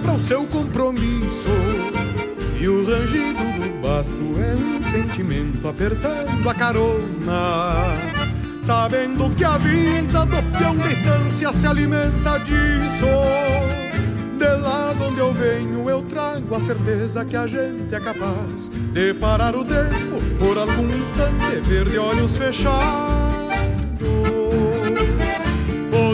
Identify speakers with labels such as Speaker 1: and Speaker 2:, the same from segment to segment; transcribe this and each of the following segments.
Speaker 1: para o seu compromisso. E o rangido do basto é um sentimento apertando a carona. Sabendo que a vida do peão de estância se alimenta disso. De lá de onde eu venho, eu trago a certeza que a gente é capaz de parar o tempo por algum instante, ver de olhos fechados.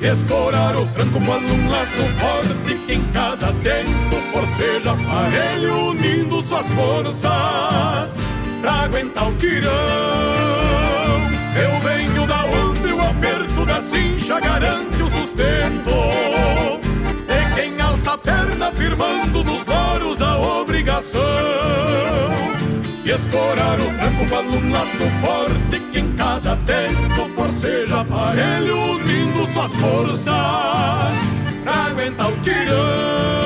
Speaker 1: Escorar o tranco quando um laço forte que em cada tempo forceja aparelho unindo suas forças pra aguentar o tirão. Eu venho da onde o aperto da cincha garante o sustento. E quem alça a perna firmando nos loros a obrigação. E escorar o tranco para um laço forte que em cada tempo forceja aparelho unindo suas forças pra aguentar o tirão.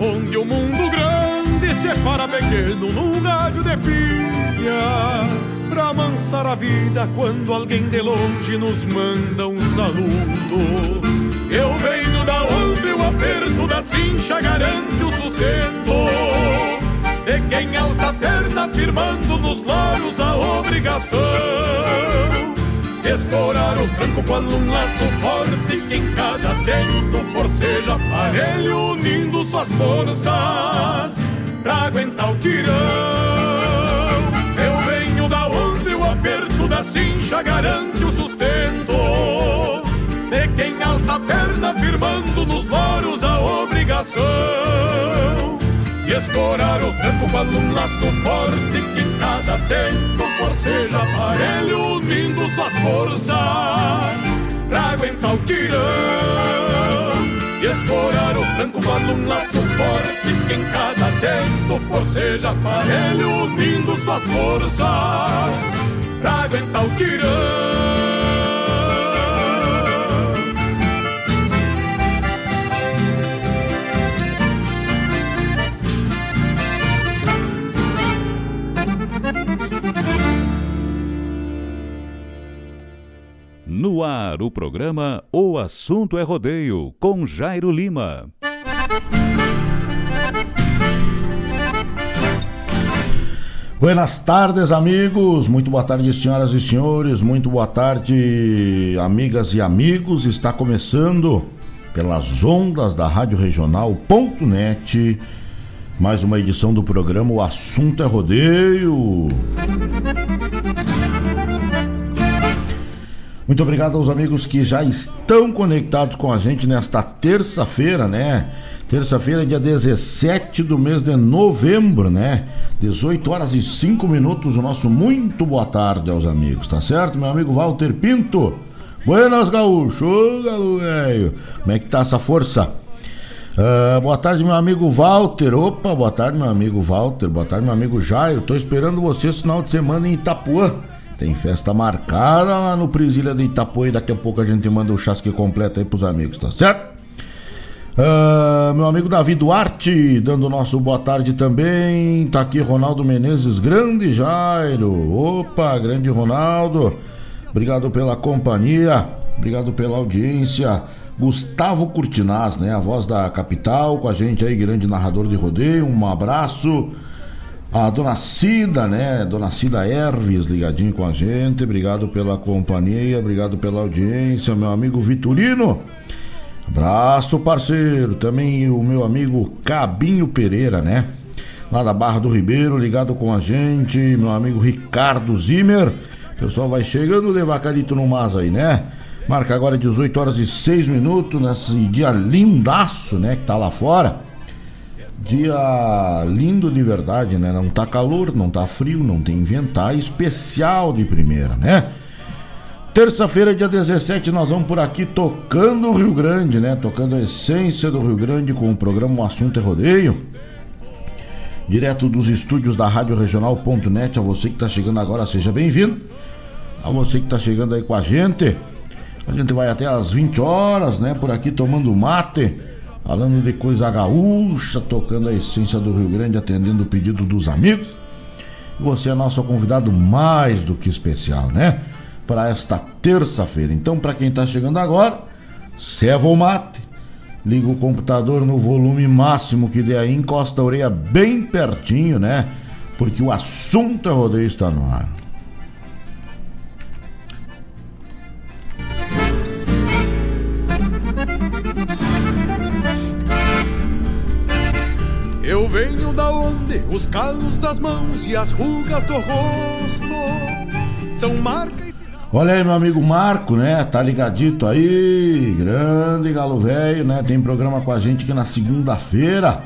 Speaker 1: onde o mundo grande separa pequeno num rádio de pilha, pra amansar a vida quando alguém de longe nos manda um saludo. Eu venho da onde o aperto da cincha garante o sustento. E quem alça a perna firmando nos loros a obrigação Escorar o tranco quando um laço forte que em cada tempo forceja aparelho unindo suas forças pra aguentar o tirão. Eu venho da onde o aperto da cincha garante o sustento. De quem alça a perna firmando nos loros a obrigação. E escorar o tranco quando um laço forte que cada tempo forceja aparelho unindo suas forças pra aguentar o tirão. E escorar o tranco quando um laço forte que em cada tempo forceja aparelho unindo suas forças pra aguentar o tirão.
Speaker 2: No ar, o programa O Assunto é Rodeio, com Jairo Lima.
Speaker 3: Buenas tardes, amigos. Muito boa tarde, senhoras e senhores. Muito boa tarde, amigas e amigos. Está começando pelas ondas da Rádio Regional.net. Mais uma edição do programa O Assunto é Rodeio. Muito obrigado aos amigos que já estão conectados com a gente nesta terça-feira, né? Terça-feira, dia 17 do mês de novembro, né? 18 horas e 5 minutos. O nosso muito boa tarde aos amigos, tá certo? Meu amigo Walter Pinto. Buenas, gaúcho. Galo velho. Como é que tá essa força? Uh, boa tarde, meu amigo Walter. Opa, boa tarde, meu amigo Walter. Boa tarde, meu amigo Jairo. Tô esperando você esse final de semana em Itapuã. Tem festa marcada lá no Presília de Itapuã daqui a pouco a gente manda o chasque completo aí pros amigos, tá certo? Uh, meu amigo Davi Duarte, dando nosso boa tarde também. Tá aqui Ronaldo Menezes, grande Jairo. Opa, grande Ronaldo. Obrigado pela companhia, obrigado pela audiência. Gustavo Curtinaz, né? A voz da capital, com a gente aí, grande narrador de rodeio. Um abraço. A dona Cida, né? Dona Cida Erves ligadinho com a gente. Obrigado pela companhia, obrigado pela audiência, meu amigo Vitorino. Abraço, parceiro. Também o meu amigo Cabinho Pereira, né? Lá da Barra do Ribeiro, ligado com a gente. Meu amigo Ricardo Zimmer. O pessoal vai chegando devacalito no mas aí, né? Marca agora 18 horas e 6 minutos, nesse dia lindaço, né? Que tá lá fora. Dia lindo de verdade, né? Não tá calor, não tá frio, não tem vento, especial de primeira, né? Terça-feira, dia 17, nós vamos por aqui tocando o Rio Grande, né? Tocando a essência do Rio Grande com o programa O Assunto é Rodeio. Direto dos estúdios da Rádio Regional.net. A você que está chegando agora, seja bem-vindo. A você que está chegando aí com a gente. A gente vai até às 20 horas, né? Por aqui tomando mate falando de coisa gaúcha, tocando a essência do Rio Grande, atendendo o pedido dos amigos. Você é nosso convidado mais do que especial, né? Para esta terça-feira. Então, para quem está chegando agora, ceva o mate, liga o computador no volume máximo que der aí, encosta a orelha bem pertinho, né? Porque o assunto é rodeio está no ar.
Speaker 1: Das mãos e as rugas do rosto são marcas.
Speaker 3: Olha aí, meu amigo Marco, né? Tá ligadito aí, grande galo velho, né? Tem programa com a gente aqui na segunda-feira.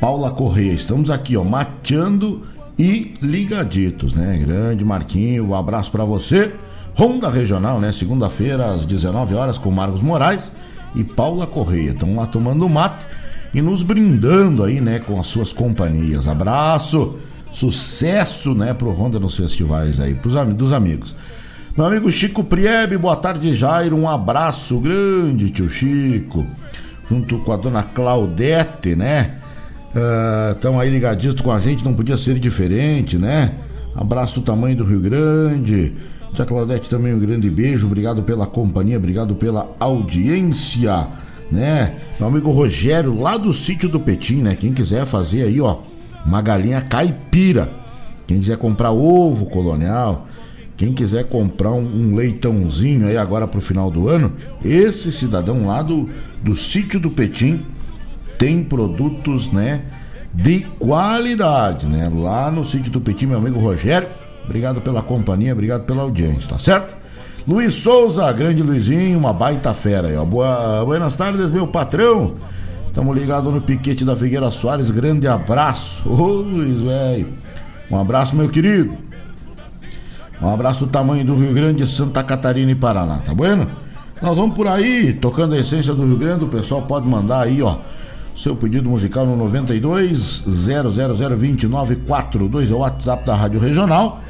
Speaker 3: Paula Correia, estamos aqui, ó, mateando e ligaditos, né? Grande Marquinho, um abraço para você. Ronda Regional, né? Segunda-feira às 19 horas com Marcos Moraes e Paula Correia. Estão lá tomando mato e nos brindando aí, né, com as suas companhias. Abraço, sucesso, né, pro Honda nos festivais aí, pros dos amigos. Meu amigo Chico Priebe, boa tarde, Jairo, um abraço grande, tio Chico. Junto com a dona Claudete, né? Estão uh, aí ligadinhos com a gente, não podia ser diferente, né? Abraço do tamanho do Rio Grande. Tia Claudete também um grande beijo, obrigado pela companhia, obrigado pela audiência né? Meu amigo Rogério, lá do sítio do Petim, né? Quem quiser fazer aí, ó, uma galinha caipira. Quem quiser comprar ovo colonial, quem quiser comprar um, um leitãozinho aí agora pro final do ano, esse cidadão lá do, do sítio do Petim tem produtos, né? De qualidade, né? Lá no sítio do Petim, meu amigo Rogério. Obrigado pela companhia, obrigado pela audiência, tá certo? Luiz Souza, grande Luizinho, uma baita fera aí, ó. Boa, buenas tardes, meu patrão. Tamo ligado no piquete da Figueira Soares, grande abraço. Ô Luiz, velho. Um abraço, meu querido. Um abraço do tamanho do Rio Grande, Santa Catarina e Paraná, tá bueno? Nós vamos por aí, tocando a essência do Rio Grande, o pessoal pode mandar aí, ó, seu pedido musical no 92 0002942 é o WhatsApp da Rádio Regional.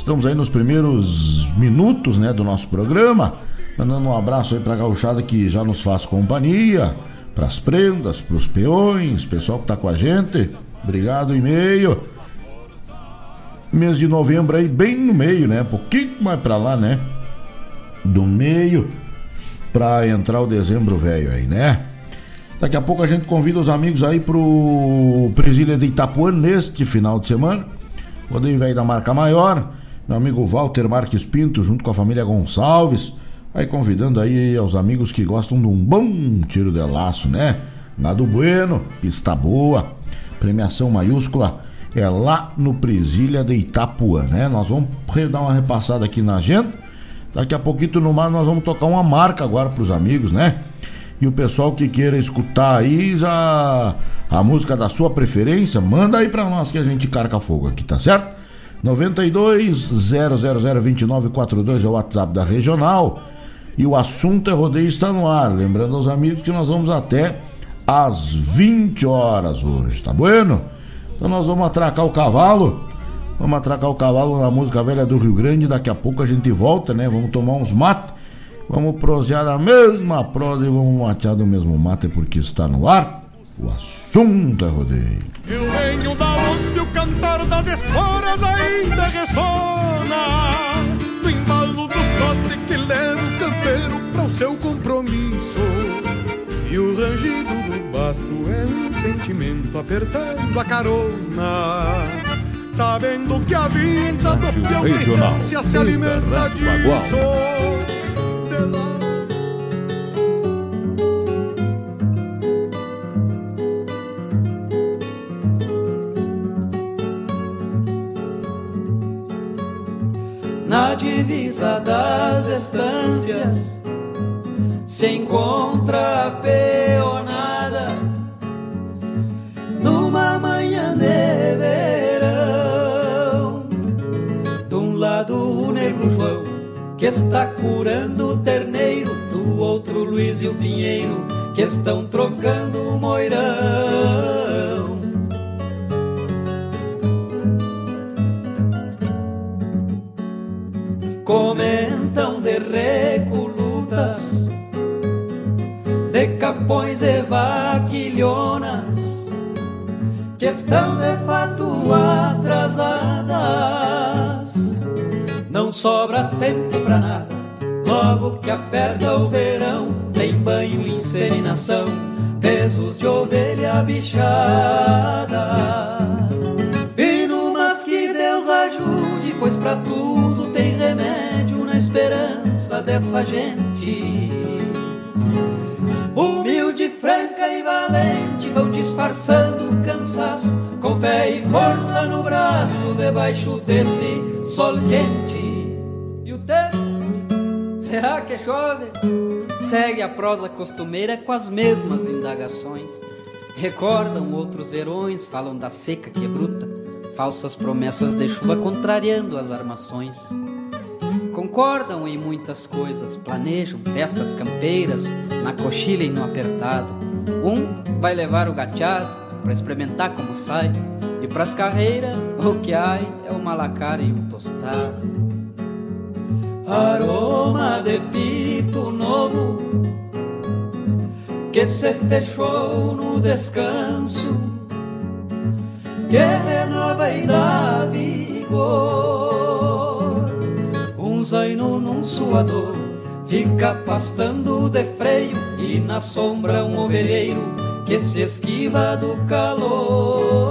Speaker 3: Estamos aí nos primeiros minutos, né, do nosso programa. Mandando um abraço aí pra gauchada que já nos faz companhia, pras prendas, pros peões, pessoal que tá com a gente. Obrigado, e-mail. Mês de novembro aí, bem no meio, né? Um pouquinho mais pra lá, né? Do meio pra entrar o dezembro velho aí, né? Daqui a pouco a gente convida os amigos aí pro Presília de Itapuã neste final de semana. Rodeio velho da marca maior meu amigo Walter Marques Pinto, junto com a família Gonçalves. Aí convidando aí aos amigos que gostam de um bom tiro de laço, né? Gado Bueno, pista boa, premiação maiúscula é lá no Presilha de Itapuã, né? Nós vamos dar uma repassada aqui na agenda. Daqui a pouquinho no mais nós vamos tocar uma marca agora para os amigos, né? E o pessoal que queira escutar aí já a música da sua preferência, manda aí para nós que a gente carca fogo aqui, tá certo? 92 0002942 é o WhatsApp da regional. E o assunto é rodeio está no ar. Lembrando aos amigos que nós vamos até às 20 horas hoje, tá bueno? Então nós vamos atracar o cavalo. Vamos atracar o cavalo na música velha do Rio Grande. Daqui a pouco a gente volta, né? Vamos tomar uns mates. Vamos prosear na mesma prosa e vamos matear do mesmo mate porque está no ar. O assunto é rodeio.
Speaker 1: Eu venho da onde o cantar das esporas ainda ressona. No embalo do trote que leva o campeiro para o seu compromisso. E o rangido do basto é um sentimento apertando a carona. Sabendo que a vida do peão se alimenta disso.
Speaker 4: Divisa das estâncias se encontra peonada numa manhã de verão. De um lado o negro João que está curando o terneiro, do outro Luiz e o Pinheiro que estão trocando o moirão. Comentam de recolutas, de capões e vaquilhonas, que estão de fato atrasadas. Não sobra tempo pra nada, logo que aperta o verão, tem banho, inseminação, pesos de ovelha bichada. E numas que Deus ajude, pois pra tudo esperança dessa gente. Humilde, franca e valente, vão disfarçando o cansaço, com fé e força no braço, debaixo desse sol quente. E o tempo, será que chove? Segue a prosa costumeira com as mesmas indagações. Recordam outros verões, falam da seca que é bruta, falsas promessas de chuva contrariando as armações. Concordam em muitas coisas, planejam festas campeiras, na coxilha e no apertado. Um vai levar o gateado para experimentar como sai, e pras carreiras o que há é o malacara e o tostado. Aroma de pito novo que se fechou no descanso, que renova e dá vigor um zaino num suador Fica pastando de freio E na sombra um ovelheiro Que se esquiva do calor.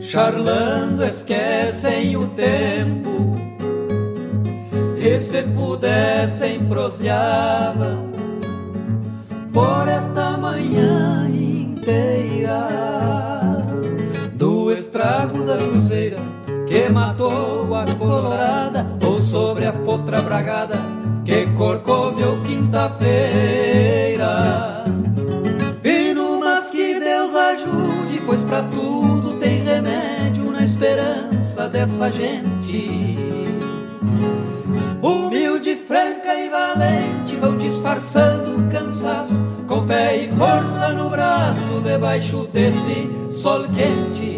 Speaker 4: Charlando esquecem o tempo E se pudessem proseavam Por esta manhã inteira estrago da cruzeira que matou a colorada ou sobre a potra bragada que corcoveu quinta-feira. E numas que Deus ajude, pois para tudo tem remédio na esperança dessa gente. Humilde, franca e valente vão disfarçando o cansaço com fé e força no braço debaixo desse sol quente.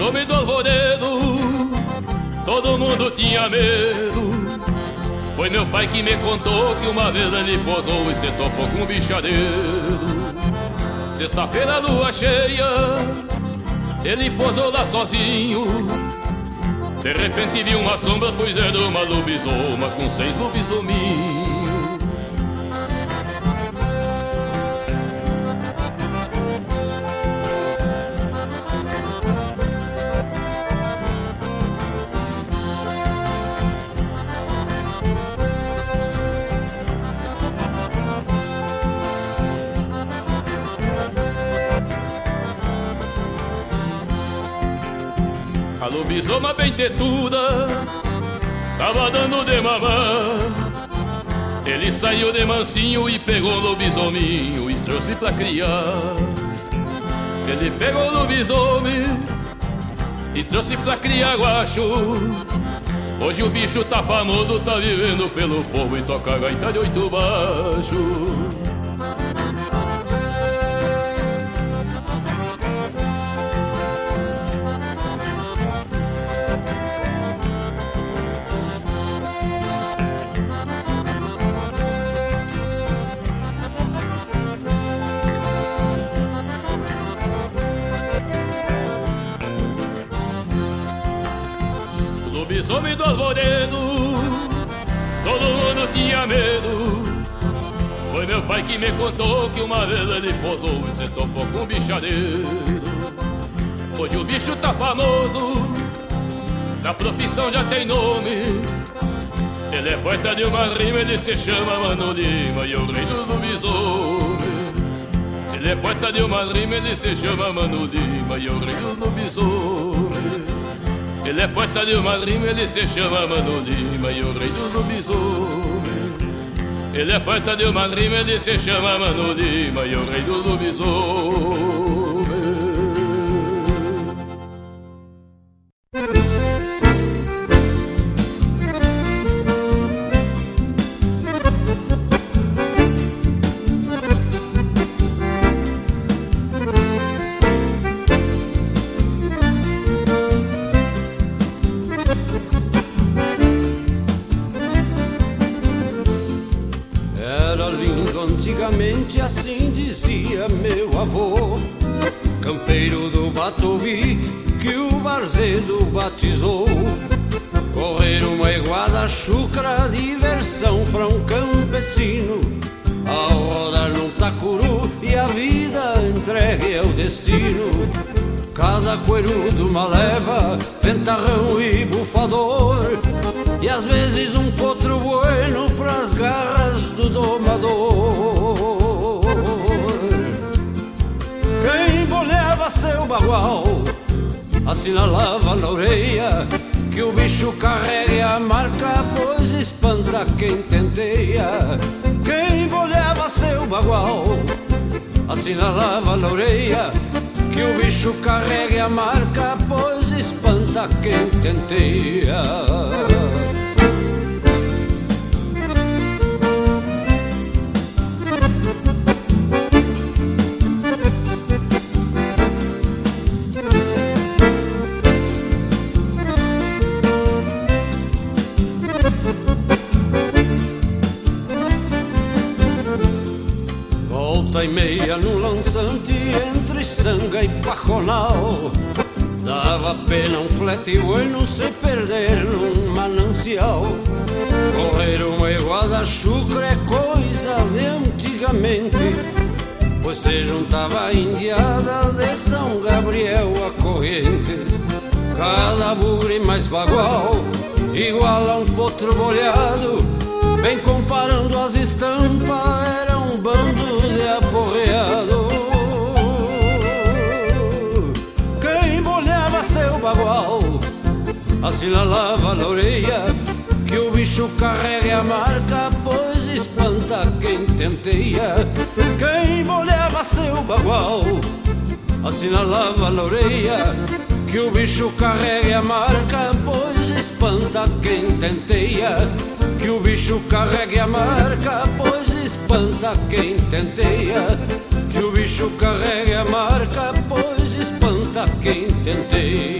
Speaker 5: Lobisomem do alvoredo Todo mundo tinha medo. Foi meu pai que me contou que uma vez ele posou e se topou com um bichadeiro. Sexta-feira, lua cheia Ele posou lá sozinho. De repente vi uma sombra, pois era uma lobisoma Com seis lobisominhos lobisoma bem tetuda Tava dando de mamã. Ele saiu de mansinho e pegou o lobisominho E trouxe pra criar. Ele pegou o lobisomem E trouxe pra criar guacho. Hoje o bicho tá famoso, tá vivendo pelo povo E toca gaita de oito baixo Todo mundo tinha medo. Foi meu pai que me contou Que uma vez ele posou E se topou com um bichadeiro. Hoje o bicho tá famoso Na profissão já tem nome. Ele é poeta de uma rima Ele se chama Mano Lima E o rei do lobisomem. Ele é poeta de uma rima Ele se chama Mano Lima E o rei do lobisomem ele é poeta de uma rima, ele se chama Mano Lima e o rei do lobisomem. Ele é poeta de uma rima, ele se chama Mano Lima e o rei do lobisomem.
Speaker 6: Uma leva, ventarrão e bufador. E às vezes um potro bueno pras garras do domador. Quem bolhava seu bagual Assinalava na orelha Que o bicho carrega a marca Pois espanta quem tenteia Quem bolhava seu bagual Assinalava na orelha que o bicho carregue a marca, pois espanta quem tenteia. E meia no lançante entre friçanga e pajonal. Dava pena um flete bueno se perder num manancial. Correr uma iguada chucra é coisa de antigamente, pois se juntava a indiada de São Gabriel a corrente. Cada bugre mais bagual, igual a um potro bolhado, vem comparando as estampas, era um bando Assinalava na orelha que o bicho carrega a marca Pois espanta quem tenteia. Quem molhava seu bagual Assinalava na orelha que o bicho carrega a marca Pois espanta quem tenteia. Que o bicho carrega a marca Pois espanta quem tenteia. Que o bicho carrega a marca Pois espanta quem tenteia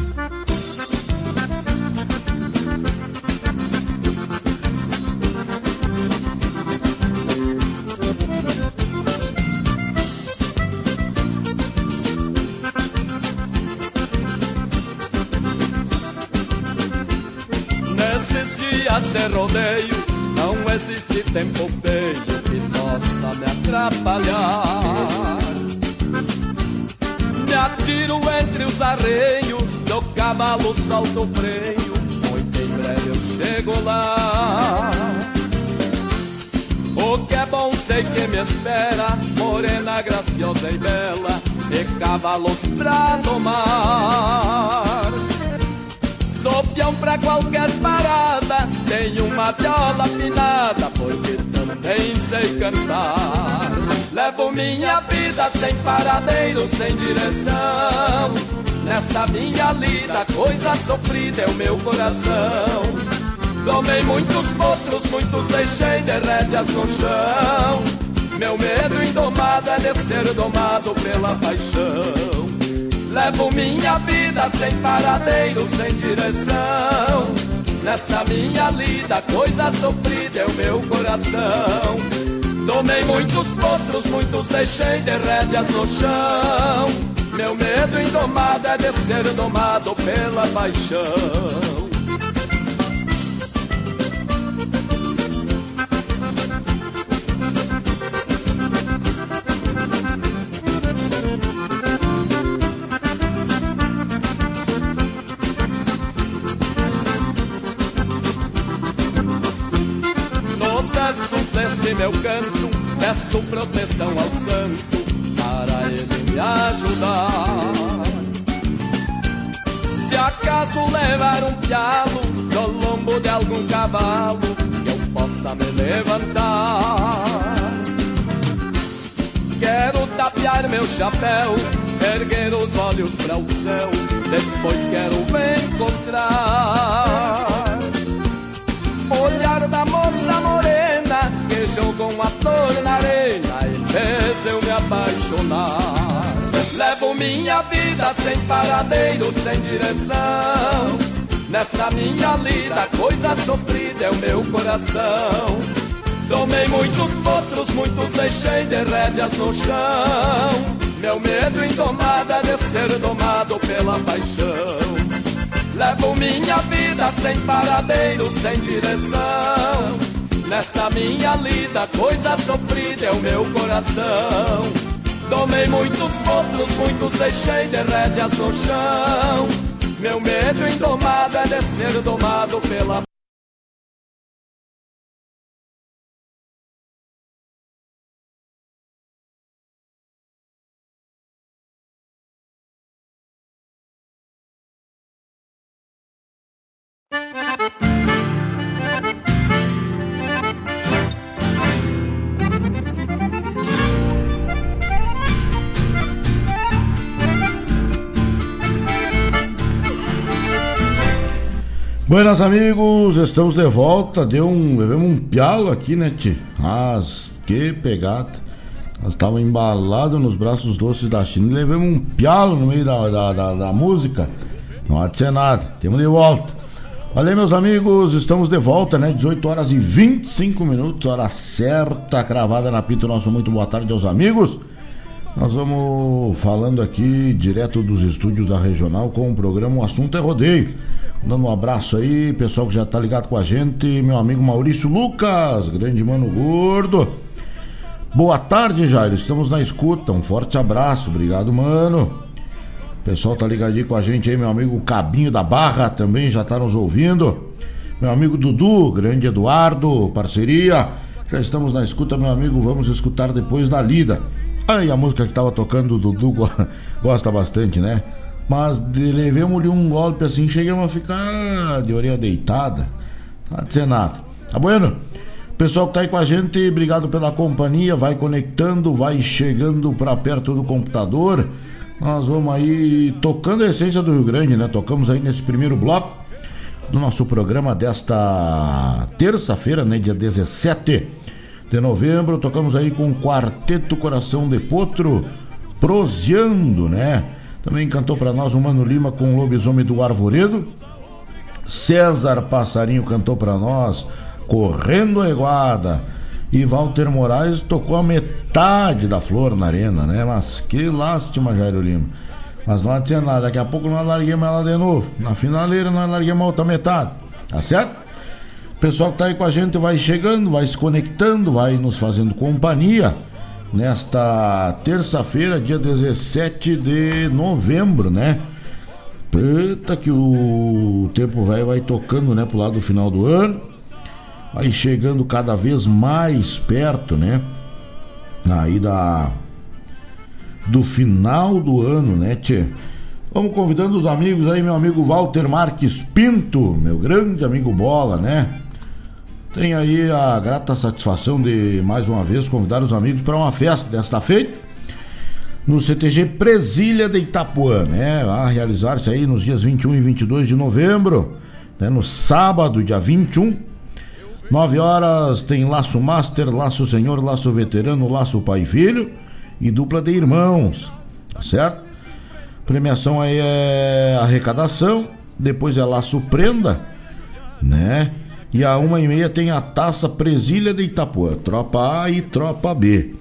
Speaker 7: De rodeio Não existe tempo feio que possa me atrapalhar Me atiro entre os arreios Do cavalo salto o freio Muito em breve eu chego lá o que é bom sei que me espera, morena graciosa e bela, e cavalos pra domar. Sou peão pra qualquer parada, tenho uma viola afinada, porque também sei cantar. Levo minha vida sem paradeiro, sem direção. Nesta minha lida, coisa sofrida é o meu coração. Tomei muitos potros, muitos deixei de rédeas no chão. Meu medo indomado é de ser domado pela paixão. Levo minha vida sem paradeiro, sem direção. Nesta minha lida, coisa sofrida é o meu coração. Tomei muitos potros, muitos deixei de rédeas no chão. Meu medo indomado é de ser domado pela paixão. Meu canto, peço proteção ao santo para ele me ajudar. Se acaso levar um pialo no lombo de algum cavalo, que eu possa me levantar. Quero tapear meu chapéu, erguer os olhos para o céu, depois quero me encontrar. Olhar da moça morena jogou uma flor na arena e fez eu me apaixonar. Levo minha vida sem paradeiro, sem direção. Nesta minha lida, coisa sofrida é o meu coração. Tomei muitos potros, muitos deixei de rédeas no chão. Meu medo indomado é de ser domado pela paixão. Levo minha vida sem paradeiro, sem direção. Nesta minha lida, coisa sofrida é o meu coração. Tomei muitos potros, muitos deixei de rédeas no chão. Meu medo indomado é de ser domado pela
Speaker 3: Buenas amigos, estamos de volta. Deu um, levamos um pialo aqui, né, Ti? Mas que pegada. Nós estávamos embalados nos braços doces da China e levamos um pialo no meio da, da, da, da música. Não há de ser nada. Temos de volta. Aí, meus amigos, estamos de volta, né? 18 horas e 25 minutos, hora certa, cravada na pita. Nosso muito boa tarde aos amigos. Nós vamos falando aqui direto dos estúdios da regional com o programa O Assunto é Rodeio. Dando um abraço aí, pessoal que já tá ligado com a gente, meu amigo Maurício Lucas, grande mano gordo. Boa tarde, Jair. Estamos na escuta. Um forte abraço. Obrigado, mano. O pessoal tá ligadinho com a gente aí, meu amigo Cabinho da Barra também já tá nos ouvindo. Meu amigo Dudu, grande Eduardo, parceria. Já estamos na escuta, meu amigo. Vamos escutar depois da lida. Aí a música que tava tocando, o Dudu gosta bastante, né? Mas levemos-lhe um golpe assim, chegamos a ficar de orelha deitada. Não dizer nada. Tá bueno? Pessoal que tá aí com a gente, obrigado pela companhia. Vai conectando, vai chegando para perto do computador. Nós vamos aí tocando a essência do Rio Grande, né? Tocamos aí nesse primeiro bloco do nosso programa desta terça-feira, né? Dia 17 de novembro. Tocamos aí com o Quarteto Coração de Potro, proseando, né? Também cantou para nós o Mano Lima com o Lobisomem do Arvoredo. César Passarinho cantou para nós Correndo a Iguada. E Walter Moraes tocou a metade da flor na arena, né? Mas que lástima, Jairo Lima. Mas não adianta nada, daqui a pouco nós larguemos ela de novo. Na finaleira nós larguemos a outra metade. Tá certo? O pessoal que tá aí com a gente vai chegando, vai se conectando, vai nos fazendo companhia nesta terça-feira, dia 17 de novembro, né? Eita, que o tempo vai, tocando, né, pro lado do final do ano. Vai chegando cada vez mais perto, né? Aí da. Do final do ano, né, Tchê? Vamos convidando os amigos aí, meu amigo Walter Marques Pinto, meu grande amigo Bola, né? Tem aí a grata satisfação de mais uma vez convidar os amigos para uma festa desta feita no CTG Presilha de Itapuã, né? A realizar-se aí nos dias 21 e 22 de novembro, né? No sábado, dia 21, 9 horas tem laço master, laço senhor, laço veterano, laço pai e filho e dupla de irmãos, tá certo? Premiação aí é arrecadação, depois é laço prenda, né? E a uma e meia tem a taça Presilha de Itapuã, tropa A e tropa B,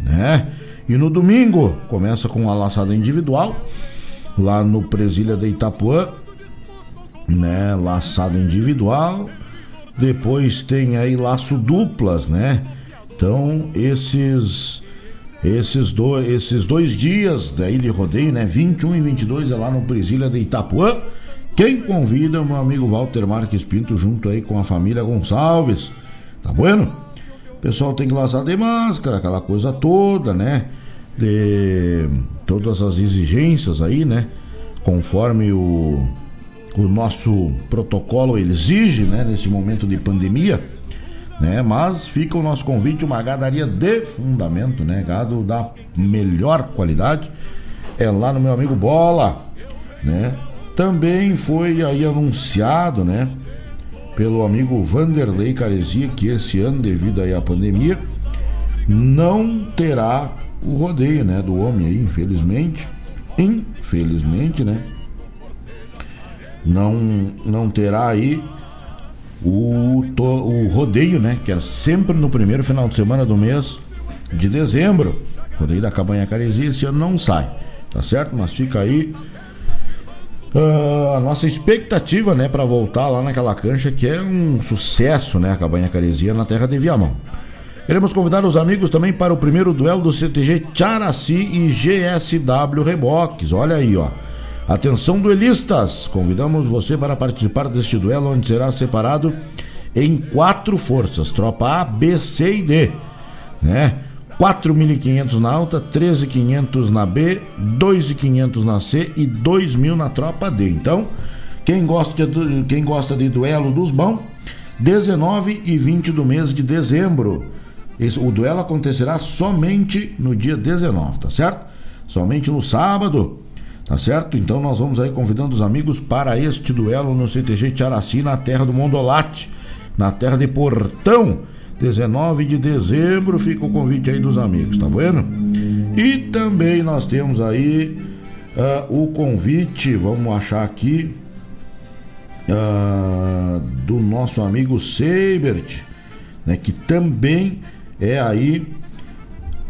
Speaker 3: né? E no domingo começa com a laçada individual, lá no Presilha de Itapuã, né? Laçada individual. Depois tem aí laço duplas, né? Então, esses esses, do, esses dois dias da Ilha Rodeio, né? 21 e 22 é lá no Presilha de Itapuã. Quem convida o meu amigo Walter Marques Pinto junto aí com a família Gonçalves. Tá bueno? O pessoal tem que laçar de máscara, aquela coisa toda, né? De todas as exigências aí, né? Conforme o, o nosso protocolo exige, né? Nesse momento de pandemia, né? Mas fica o nosso convite, uma gadaria de fundamento, né? Gado da melhor qualidade. É lá no meu amigo Bola, né? Também foi aí anunciado, né, pelo amigo Vanderlei Caresia que esse ano, devido aí à pandemia, não terá o rodeio, né, do homem aí, infelizmente. Infelizmente, né? Não não terá aí o, to, o rodeio, né, que era sempre no primeiro final de semana do mês de dezembro. Rodeio da Cabanha Caresia esse ano não sai, tá certo? Mas fica aí Uh, a nossa expectativa, né, para voltar lá naquela cancha que é um sucesso, né, a Cabanha Caresia na terra de Viamão. Queremos convidar os amigos também para o primeiro duelo do CTG Characi e GSW Reboques. Olha aí, ó. Atenção duelistas, convidamos você para participar deste duelo onde será separado em quatro forças, tropa A, B, C e D, né? 4.500 na alta, 13.500 na B, 2.500 na C e 2.000 na tropa D. Então, quem gosta de, quem gosta de duelo dos bons, 19 e 20 do mês de dezembro. Esse, o duelo acontecerá somente no dia 19, tá certo? Somente no sábado, Tá certo? Então nós vamos aí convidando os amigos para este duelo no CTG Tiaraci, na terra do Mondolate, na terra de Portão. 19 de dezembro fica o convite aí dos amigos, tá vendo? E também nós temos aí uh, o convite, vamos achar aqui, uh, do nosso amigo Seibert, né, que também é aí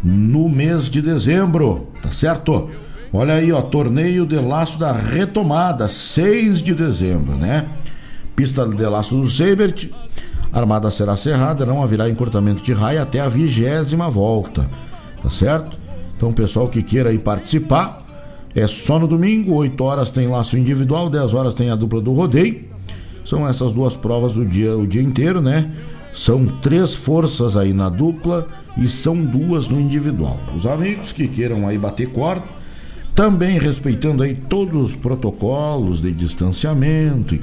Speaker 3: no mês de dezembro, tá certo? Olha aí, ó, torneio de laço da retomada, 6 de dezembro, né? Pista de laço do Seibert, armada será cerrada, não haverá encurtamento de raia até a vigésima volta, tá certo? Então, pessoal que queira aí participar, é só no domingo, 8 horas tem laço individual, 10 horas tem a dupla do rodeio. São essas duas provas o dia, o dia inteiro, né? São três forças aí na dupla e são duas no individual. Os amigos que queiram aí bater corda, também respeitando aí todos os protocolos de distanciamento e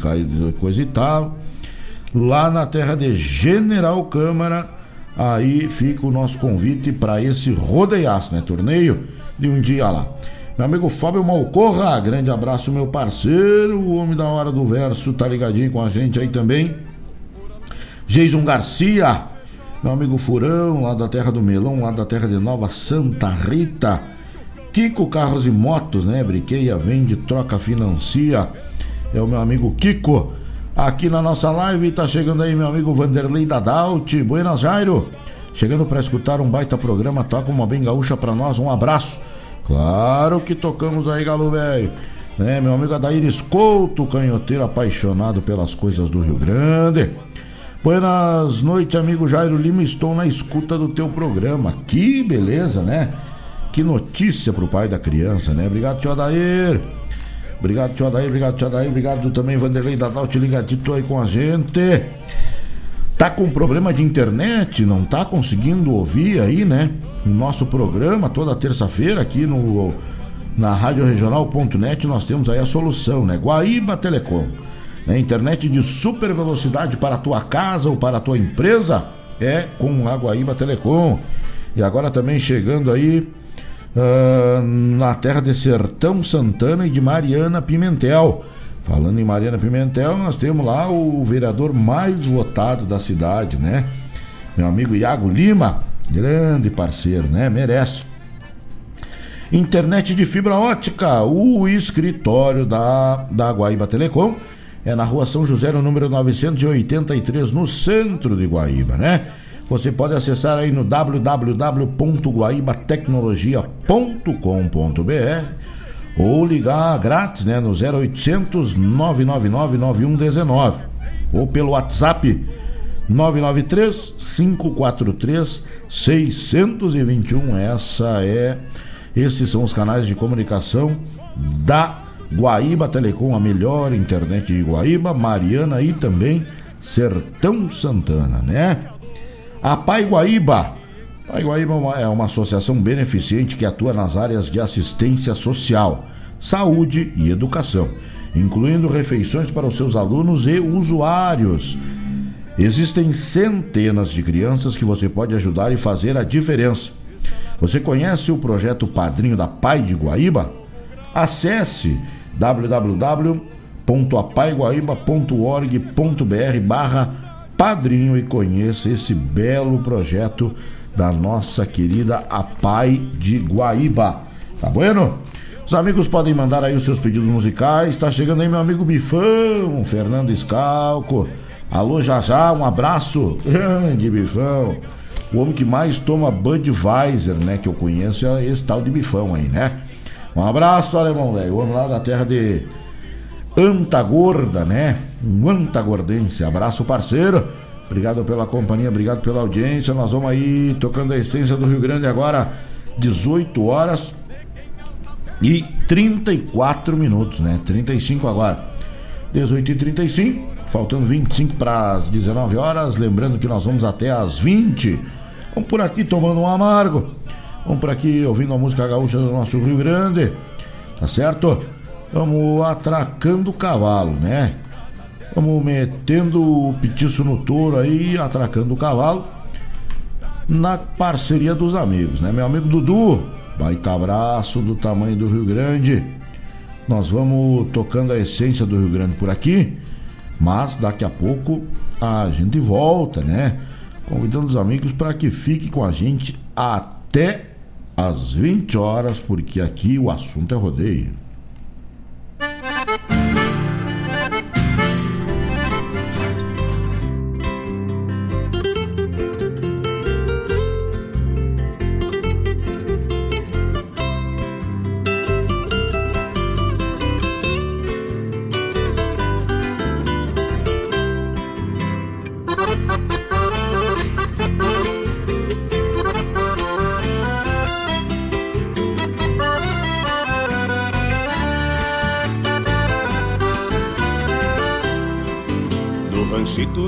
Speaker 3: coisa e tal. Lá na terra de General Câmara, aí fica o nosso convite para esse rodeiaço, né? Torneio de um dia lá. Meu amigo Fábio Malcorra, grande abraço, meu parceiro, o homem da hora do verso, tá ligadinho com a gente aí também. Jason Garcia, meu amigo Furão, lá da terra do Melão, lá da terra de Nova Santa Rita. Kiko Carros e Motos, né? Briqueia, vende, troca, financia. É o meu amigo Kiko. Aqui na nossa live tá chegando aí meu amigo Vanderlei Dadalt. Buenas Jairo. Chegando para escutar um baita programa, toca uma bem gaúcha para nós. Um abraço. Claro que tocamos aí, galo velho. Né, meu amigo Adair Escolto, canhoteiro apaixonado pelas coisas do Rio Grande. Buenas noites, amigo Jairo Lima. Estou na escuta do teu programa. Que beleza, né? Que notícia pro pai da criança, né? Obrigado, tio Adair. Obrigado, tio Adair. Obrigado, tio Adair. Obrigado também, Vanderlei Dadal, te ligadito aí com a gente. Tá com problema de internet? Não tá conseguindo ouvir aí, né? O nosso programa toda terça-feira aqui no na Rádio Regional.net nós temos aí a solução, né? Guaíba Telecom. Né? Internet de super velocidade para a tua casa ou para a tua empresa é com a Guaíba Telecom. E agora também chegando aí uh, na terra de Sertão Santana e de Mariana Pimentel. Falando em Mariana Pimentel, nós temos lá o vereador mais votado da cidade, né? Meu amigo Iago Lima, grande parceiro, né? Merece. Internet de fibra ótica, o escritório da, da Guaíba Telecom é na rua São José, no número 983, no centro de Guaíba, né? Você pode acessar aí no www.guaibatecnologia.com.br ou ligar grátis, né, no 0800 999 9119 ou pelo WhatsApp 993 543 621. Essa é esses são os canais de comunicação da Guaíba Telecom, a melhor internet de Guaíba, Mariana e também Sertão Santana, né? A Pai Guaíba. Pai Guaíba é uma associação beneficente que atua nas áreas de assistência social, saúde e educação, incluindo refeições para os seus alunos e usuários. Existem centenas de crianças que você pode ajudar e fazer a diferença. Você conhece o projeto Padrinho da Pai de Guaíba? Acesse www.apaiguaíba.org.br barra padrinho e conheça esse belo projeto da nossa querida Apai de Guaíba. Tá bueno? Os amigos podem mandar aí os seus pedidos musicais. Tá chegando aí meu amigo Bifão, Fernando Escalco. Alô, já já, um abraço. Grande Bifão. O homem que mais toma Budweiser, né? Que eu conheço é esse tal de Bifão aí, né? Um abraço, alemão, velho. O homem lá da terra de Antagorda, né? Um antagordense. Abraço, parceiro. Obrigado pela companhia, obrigado pela audiência. Nós vamos aí tocando a essência do Rio Grande agora, 18 horas e 34 minutos, né? 35 agora. 18 e 35, faltando 25 para as 19 horas. Lembrando que nós vamos até as 20. Vamos por aqui tomando um amargo. Vamos por aqui ouvindo a música gaúcha do nosso Rio Grande. Tá certo? Vamos atracando o cavalo, né? Vamos metendo o petiço no touro aí, atracando o cavalo. Na parceria dos amigos, né? Meu amigo Dudu, baita abraço do tamanho do Rio Grande. Nós vamos tocando a essência do Rio Grande por aqui, mas daqui a pouco a gente volta, né? Convidando os amigos para que fiquem com a gente até às 20 horas, porque aqui o assunto é rodeio.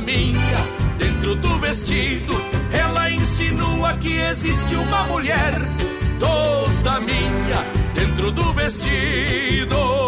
Speaker 8: minha dentro do vestido. Ela insinua que existe uma mulher toda minha dentro do vestido.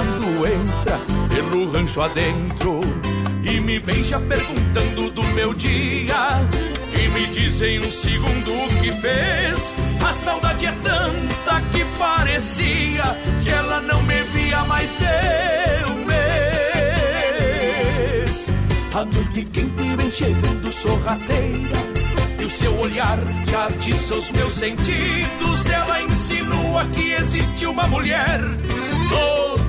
Speaker 8: entra pelo rancho adentro e me beija perguntando do meu dia e me diz em um segundo o que fez. A saudade é tanta que parecia que ela não me via mais de um mês. A noite quente vem chegando sorrateira e o seu olhar já atiça os meus sentidos. Ela insinua que existe uma mulher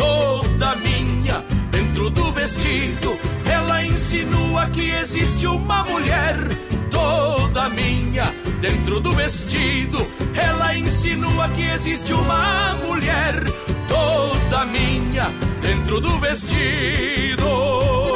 Speaker 8: toda minha dentro do vestido. Ela insinua que existe uma mulher toda minha dentro do vestido. Ela insinua que existe uma mulher toda minha dentro do vestido.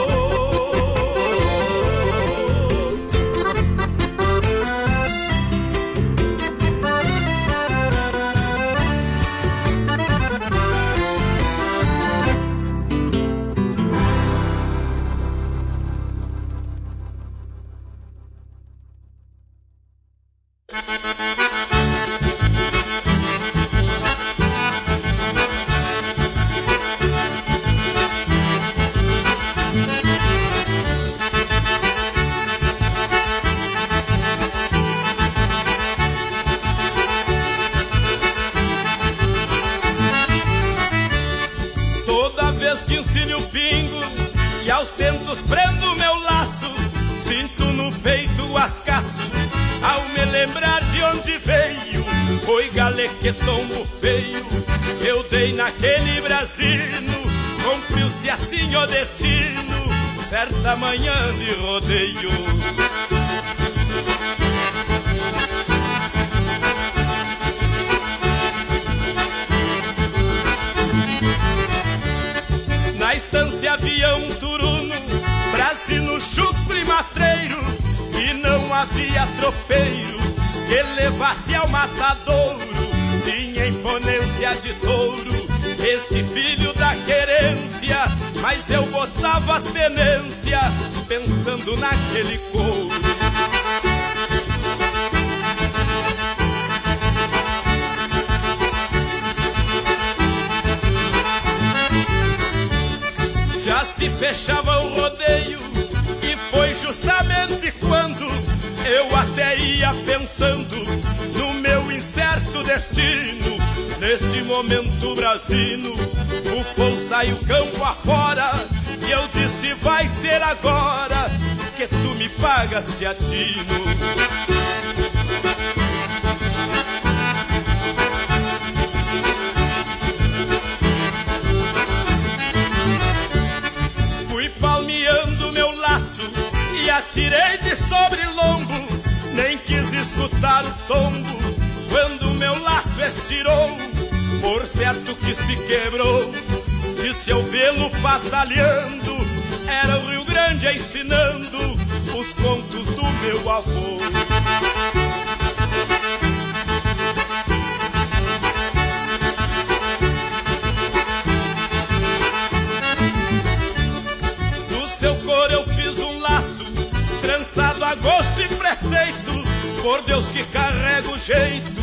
Speaker 9: Por Deus que carrega o jeito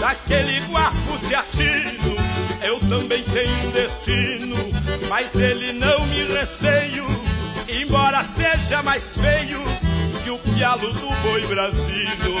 Speaker 9: daquele guapo teatino. Eu também tenho um destino, mas dele não me receio. Embora seja mais feio que o pialo do boi brasino.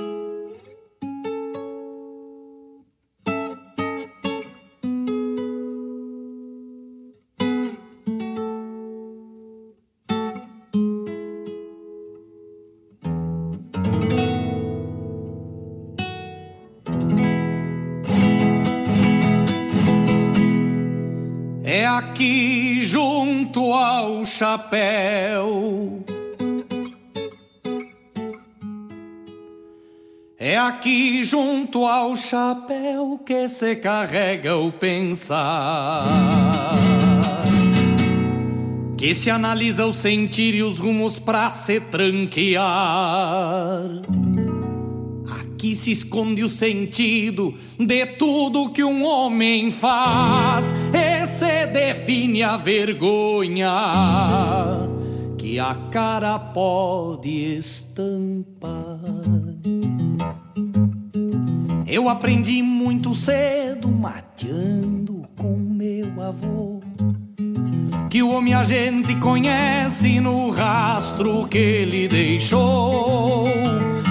Speaker 10: Chapéu. É aqui junto ao chapéu que se carrega o pensar. Que se analisa o sentir e os rumos pra se tranquear. Aqui se esconde o sentido de tudo que um homem faz. E se define a vergonha que a cara pode estampar. Eu aprendi muito cedo, mateando com meu avô, que o homem a gente conhece no rastro que ele deixou.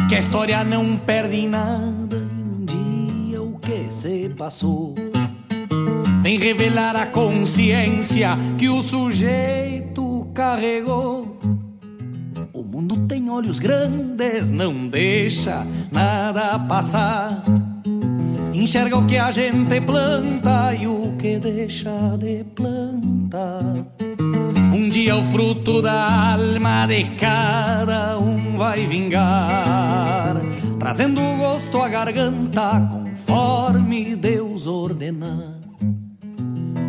Speaker 10: Que a história não perde nada e um dia o que se passou. Vem revelar a consciência que o sujeito carregou. O mundo tem olhos grandes, não deixa nada passar. Enxerga o que a gente planta e o que deixa de plantar. Um dia o fruto da alma de cada um vai vingar, trazendo gosto à garganta conforme Deus ordenar.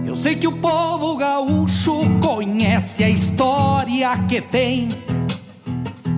Speaker 10: Eu sei que o povo gaúcho conhece a história que tem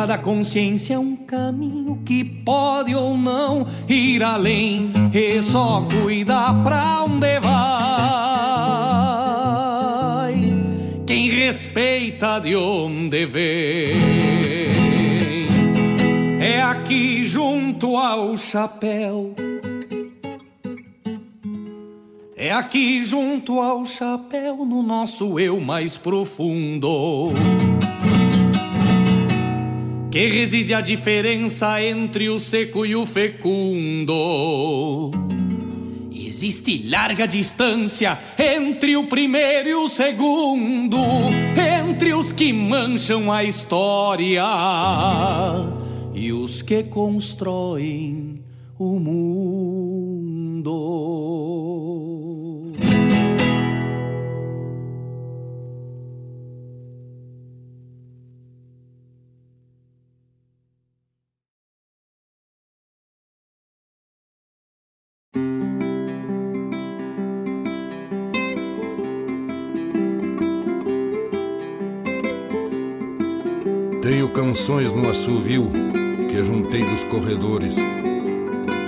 Speaker 10: Cada consciência é um caminho que pode ou não ir além. E só cuida pra onde vai. Quem respeita de onde vem. É aqui junto ao chapéu é aqui junto ao chapéu, no nosso eu mais profundo, que reside a diferença entre o seco e o fecundo. Existe larga distância entre o primeiro e o segundo, entre os que mancham a história e os que constroem o mundo.
Speaker 11: Tenho canções no assovio que juntei dos corredores.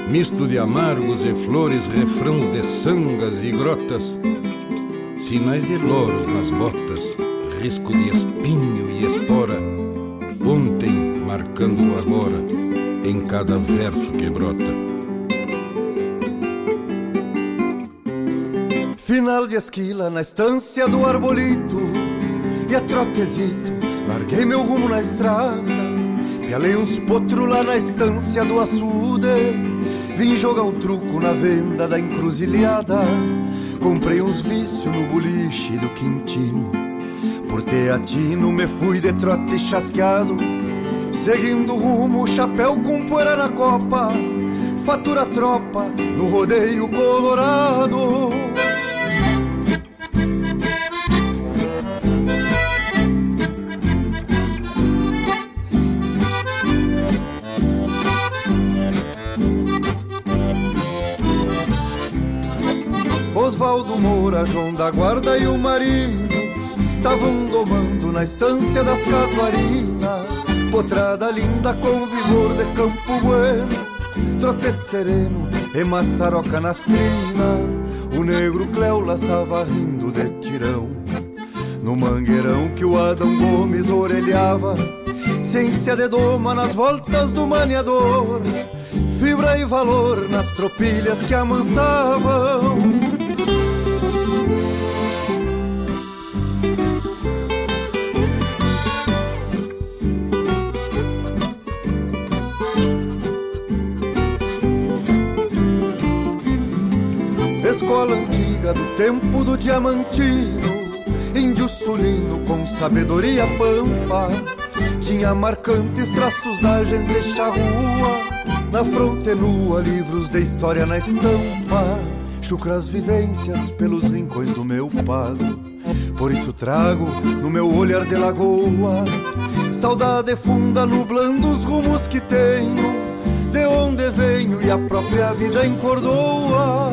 Speaker 11: Misto de amargos e flores, refrãos de sangas e grotas, sinais de loros nas botas, risco de espinho e espora, ontem marcando o agora em cada verso que brota.
Speaker 7: Final de esquila na estância do arbolito e a trotezito Larguei meu rumo na estrada, pialei uns potros lá na estância do açude. Vim jogar um truco na venda da encruzilhada. Comprei uns vícios no boliche do Quintino. Por teatino me fui de trote chasqueado. Seguindo rumo, chapéu com poeira na copa. Fatura tropa no rodeio colorado. Osvaldo Moura, João da Guarda e o marido Tavam domando na estância das casuarinas. Potrada linda com vigor de campo bueno Trote sereno e maçaroca nas crinas. O negro Cléo laçava rindo de tirão. No mangueirão que o Adão Gomes orelhava Ciência de doma nas voltas do maniador. Fibra e valor nas tropilhas que amansavam escola antiga do tempo do diamantino, índio sulino com sabedoria pampa. Tinha marcantes traços da gente charrua, na fronte nua, livros de história na estampa. Chucras vivências pelos rincões do meu pago. Por isso trago no meu olhar de lagoa saudade funda nublando os rumos que tenho, de onde venho e a própria vida encordoa.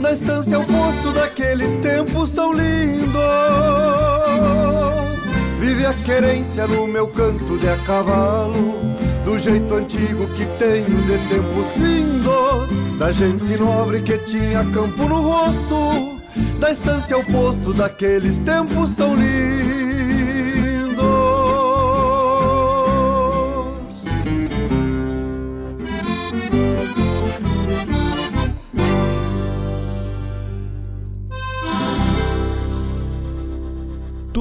Speaker 12: na estância oposto daqueles tempos tão lindos. Vive a querência no meu canto de a cavalo, do jeito antigo que tenho de tempos findos, da gente nobre que tinha campo no rosto, da estância oposto daqueles tempos tão lindos.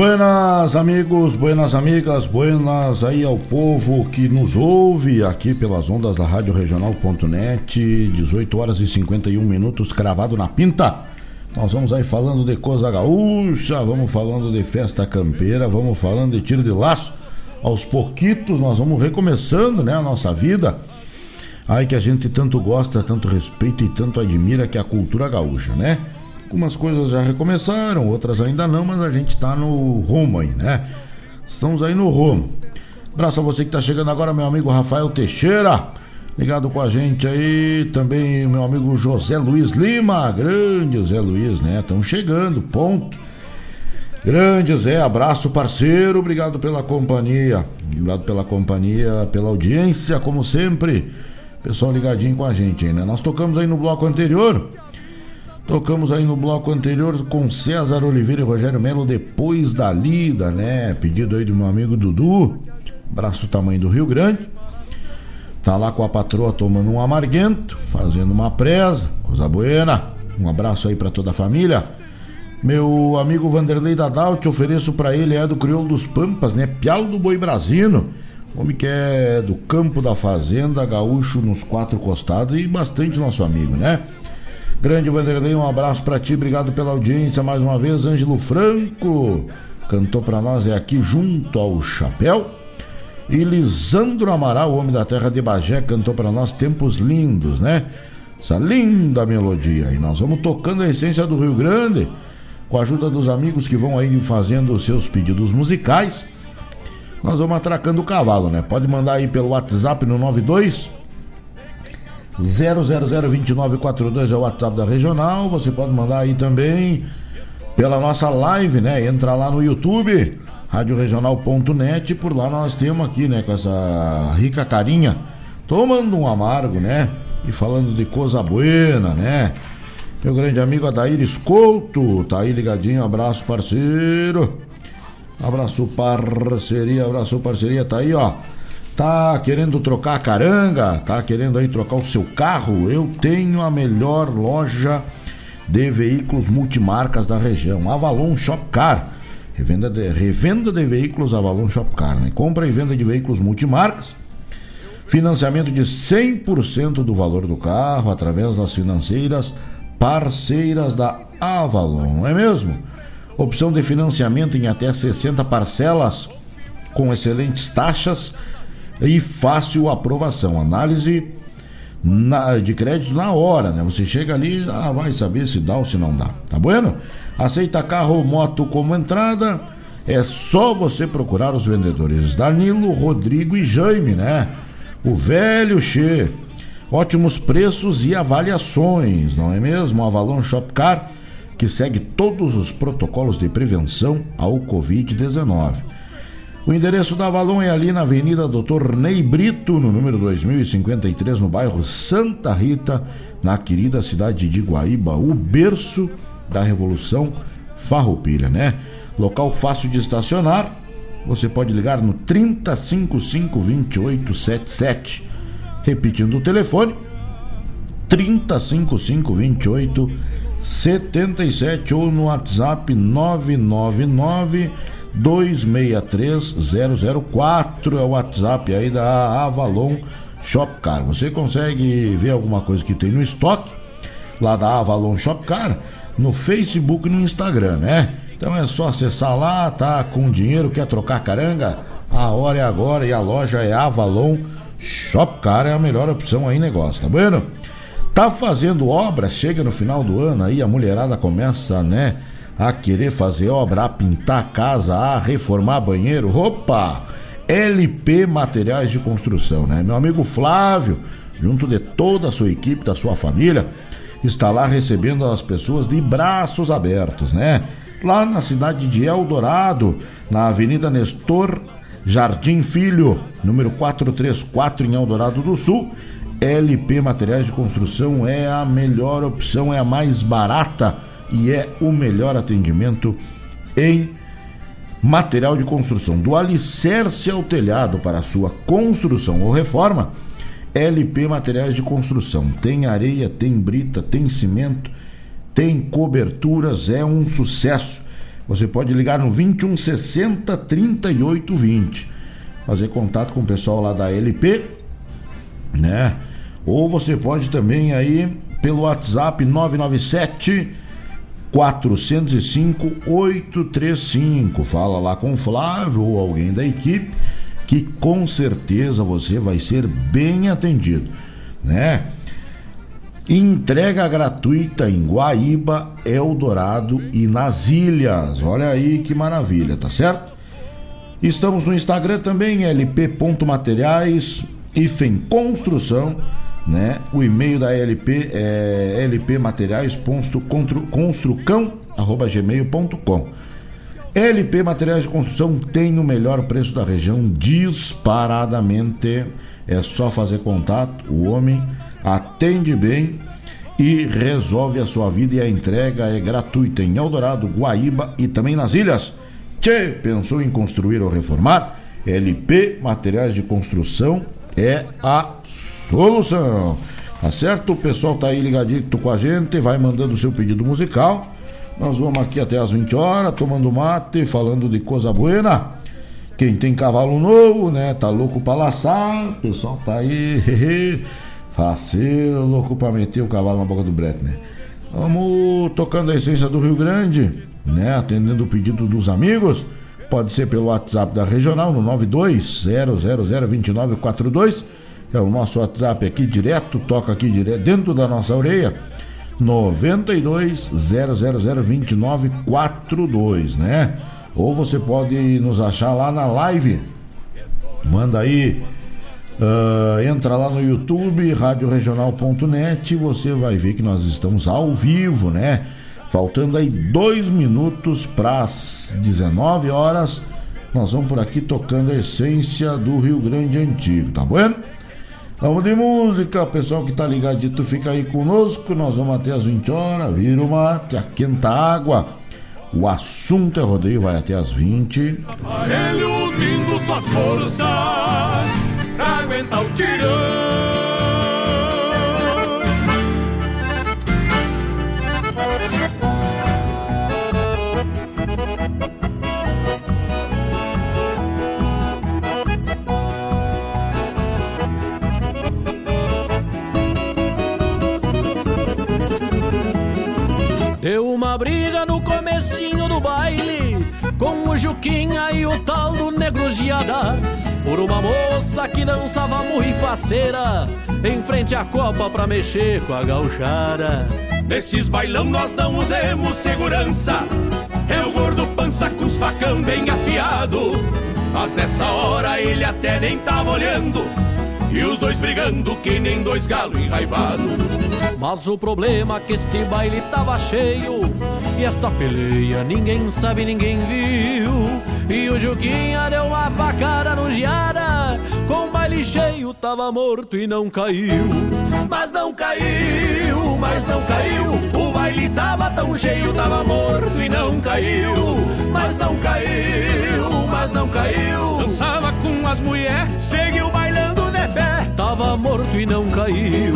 Speaker 3: Buenas amigos, buenas amigas, buenas aí ao povo que nos ouve aqui pelas ondas da Rádio Regional.net, 18 horas e 51 minutos cravado na pinta. Nós vamos aí falando de coisa gaúcha, vamos falando de festa campeira, vamos falando de tiro de laço. Aos pouquitos nós vamos recomeçando, né, a nossa vida. Aí que a gente tanto gosta, tanto respeita e tanto admira que é a cultura gaúcha, né? Algumas coisas já recomeçaram, outras ainda não, mas a gente está no rumo aí, né? Estamos aí no rumo. Abraço a você que está chegando agora, meu amigo Rafael Teixeira. Ligado com a gente aí também, meu amigo José Luiz Lima. Grande José Luiz, né? Estão chegando, ponto. Grande Zé, abraço parceiro, obrigado pela companhia. Obrigado pela companhia, pela audiência, como sempre. Pessoal ligadinho com a gente aí, né? Nós tocamos aí no bloco anterior Tocamos aí no bloco anterior com César Oliveira e Rogério Melo depois da lida, né? Pedido aí do meu amigo Dudu, braço do tamanho do Rio Grande. Tá lá com a patroa tomando um amarguento, fazendo uma presa, coisa buena. Um abraço aí para toda a família. Meu amigo Vanderlei Dadal, te ofereço para ele, é do Crioulo dos Pampas, né? Pialo do Boi Brasino. Homem que é do campo da fazenda, gaúcho nos quatro costados e bastante nosso amigo, né? Grande Vanderlei, um abraço para ti, obrigado pela audiência mais uma vez. Ângelo Franco cantou para nós é aqui junto ao chapéu. E Lisandro Amaral, homem da terra de Bagé, cantou para nós Tempos Lindos, né? Essa linda melodia. E nós vamos tocando a essência do Rio Grande, com a ajuda dos amigos que vão aí fazendo os seus pedidos musicais. Nós vamos atracando o cavalo, né? Pode mandar aí pelo WhatsApp no 92 0002942 é o WhatsApp da Regional. Você pode mandar aí também pela nossa live, né? Entra lá no YouTube, radioregional.net. Por lá nós temos aqui, né? Com essa rica carinha, tomando um amargo, né? E falando de coisa buena, né? Meu grande amigo Adair Escolto, tá aí ligadinho, abraço parceiro. Abraço parceria, abraço parceria, tá aí ó. Tá querendo trocar a caranga? Tá querendo aí trocar o seu carro? Eu tenho a melhor loja de veículos multimarcas da região, Avalon Shopcar. Revenda de, revenda de veículos Avalon Shopcar, né? Compra e venda de veículos multimarcas. Financiamento de 100% do valor do carro através das financeiras parceiras da Avalon, não é mesmo? Opção de financiamento em até 60 parcelas com excelentes taxas e fácil aprovação. Análise na, de crédito na hora, né? Você chega ali, ah, vai saber se dá ou se não dá. Tá bueno? Aceita carro ou moto como entrada. É só você procurar os vendedores Danilo, Rodrigo e Jaime, né? O velho Che. Ótimos preços e avaliações, não é mesmo? Avalon Shopcar, que segue todos os protocolos de prevenção ao Covid-19. O endereço da Avalon é ali na Avenida Doutor Ney Brito, no número 2053, no bairro Santa Rita, na querida cidade de Guaíba, o berço da Revolução Farroupilha, né? Local fácil de estacionar. Você pode ligar no 3055 2877. Repetindo o telefone: 3055 2877 ou no WhatsApp 999 263004 é o WhatsApp aí da Avalon Shopcar. Você consegue ver alguma coisa que tem no estoque lá da Avalon Shopcar no Facebook e no Instagram, né? Então é só acessar lá, tá com dinheiro, quer trocar caranga? A hora é agora e a loja é Avalon Shopcar é a melhor opção aí, negócio, tá bueno? Tá fazendo obra, chega no final do ano aí, a mulherada começa, né, a querer fazer obra, a pintar casa, a reformar banheiro. Opa! LP Materiais de Construção, né? Meu amigo Flávio, junto de toda a sua equipe, da sua família, está lá recebendo as pessoas de braços abertos, né? Lá na cidade de Eldorado, na Avenida Nestor Jardim Filho, número 434 em Eldorado do Sul. LP Materiais de Construção é a melhor opção, é a mais barata e é o melhor atendimento em material de construção. Do alicerce ao telhado para sua construção ou reforma, LP Materiais de Construção. Tem areia, tem brita, tem cimento, tem coberturas, é um sucesso. Você pode ligar no 21 60 38 20. Fazer contato com o pessoal lá da LP, né? Ou você pode também aí pelo WhatsApp 997 405 835. Fala lá com o Flávio ou alguém da equipe que com certeza você vai ser bem atendido, né? Entrega gratuita em Guaíba, Eldorado e nas ilhas. Olha aí que maravilha, tá certo? Estamos no Instagram também, lp.materiais, hífen construção, né? O e-mail da LP é lpmateriais.construcão.gmail.com LP Materiais de Construção tem o melhor preço da região, disparadamente. É só fazer contato, o homem atende bem e resolve a sua vida e a entrega é gratuita em Eldorado, Guaíba e também nas ilhas. Tchê, pensou em construir ou reformar? LP Materiais de Construção é a solução. Tá certo? O pessoal tá aí ligadinho com a gente, vai mandando o seu pedido musical nós vamos aqui até as 20 horas, tomando mate, falando de coisa buena. Quem tem cavalo novo, né? Tá louco pra laçar. O pessoal tá aí, faceiro, louco pra meter o cavalo na boca do brete, né? Vamos tocando a essência do Rio Grande, né? Atendendo o pedido dos amigos. Pode ser pelo WhatsApp da Regional no 920002942. É o nosso WhatsApp aqui direto, toca aqui direto dentro da nossa orelha 92 0002942, né? Ou você pode nos achar lá na live. Manda aí, uh, entra lá no YouTube, radioregional.net, você vai ver que nós estamos ao vivo, né? Faltando aí dois minutos para as 19 horas, nós vamos por aqui tocando a essência do Rio Grande Antigo, tá bom? Vamos de música, pessoal que tá ligadito, fica aí conosco. Nós vamos até as 20 horas, vira o mate, aquenta a água. O assunto é rodeio, vai até as 20.
Speaker 1: Ele unindo suas forças pra aguentar o tirão.
Speaker 13: Juquinha e o tal do Negro Giada Por uma moça que dançava muito faceira Em frente à copa pra mexer com a gauchara
Speaker 9: Nesses bailão nós não usemos segurança. É o gordo pança com os facão bem afiado. Mas nessa hora ele até nem tava olhando. E os dois brigando que nem dois galos enraivados
Speaker 13: mas o problema é que este baile tava cheio E esta peleia ninguém sabe, ninguém viu. E o Juquinha deu uma facada no Giara Com o baile cheio tava morto e não caiu.
Speaker 9: Mas não caiu, mas não caiu. O baile tava tão cheio, tava morto e não caiu. Mas não caiu, mas não caiu.
Speaker 13: Dançava com as mulheres, seguiu bailando de pé
Speaker 9: Tava morto e não caiu.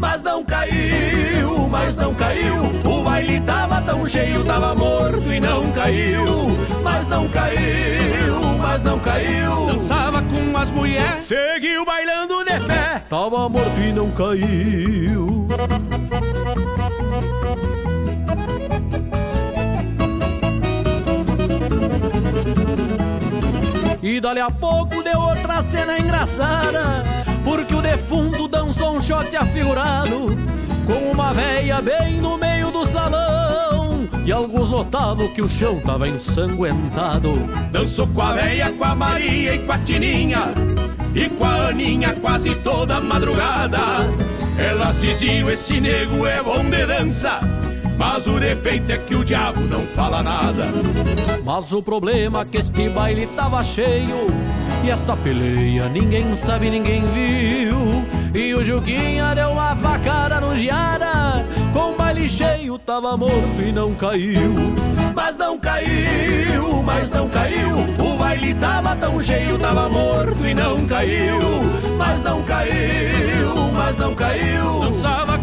Speaker 13: Mas não caiu, mas não caiu. O baile tava tão cheio, tava morto e não caiu. Mas não caiu, mas não caiu.
Speaker 9: Dançava com as mulheres, seguiu bailando de pé.
Speaker 13: Tava morto e não caiu E dali a pouco deu outra cena engraçada
Speaker 14: porque o defunto dançou um shot afigurado com uma veia bem no meio do salão. E alguns notavam que o chão tava ensanguentado.
Speaker 13: Dançou com a veia, com a Maria e com a Tininha, e com a Aninha quase toda madrugada. Elas diziam: esse nego é bom de dança. Mas o defeito é que o diabo não fala nada.
Speaker 14: Mas o problema é que este baile tava cheio. E esta peleia ninguém sabe, ninguém viu. E o Juquinha deu uma facada no Giara Com o baile cheio tava morto e não caiu
Speaker 13: Mas não caiu, mas não caiu O baile tava tão cheio, tava morto e não caiu Mas não caiu, mas não caiu
Speaker 15: Dançava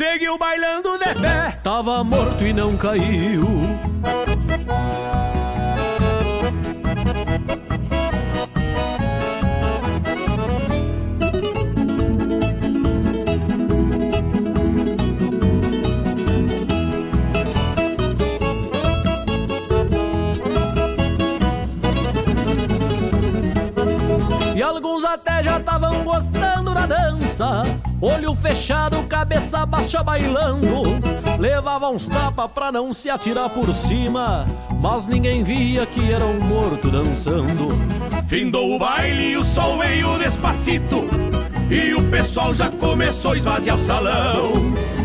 Speaker 15: seguiu bailando de pé
Speaker 14: Tava morto e não caiu. Alguns até já estavam gostando da dança. Olho fechado, cabeça baixa bailando. Levava uns tapas pra não se atirar por cima. Mas ninguém via que era um morto dançando.
Speaker 13: Findou o baile e o sol veio despacito. E o pessoal já começou a esvaziar o salão.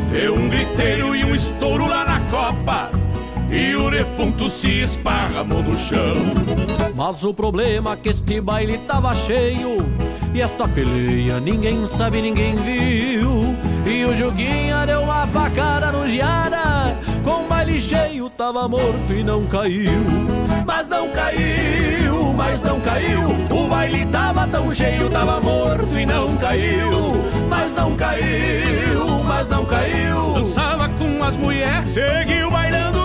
Speaker 13: Deu um griteiro e um estouro lá na copa. E o defunto se esparramou no chão.
Speaker 14: Mas o problema é que este baile tava cheio E esta peleia ninguém sabe, ninguém viu. E o Juquinha deu uma facada no Giara Com o baile cheio tava morto e não caiu.
Speaker 13: Mas não caiu, mas não caiu. O baile tava tão cheio, tava morto e não caiu. Mas não caiu, mas não caiu.
Speaker 15: Dançava com as mulheres, seguiu bailando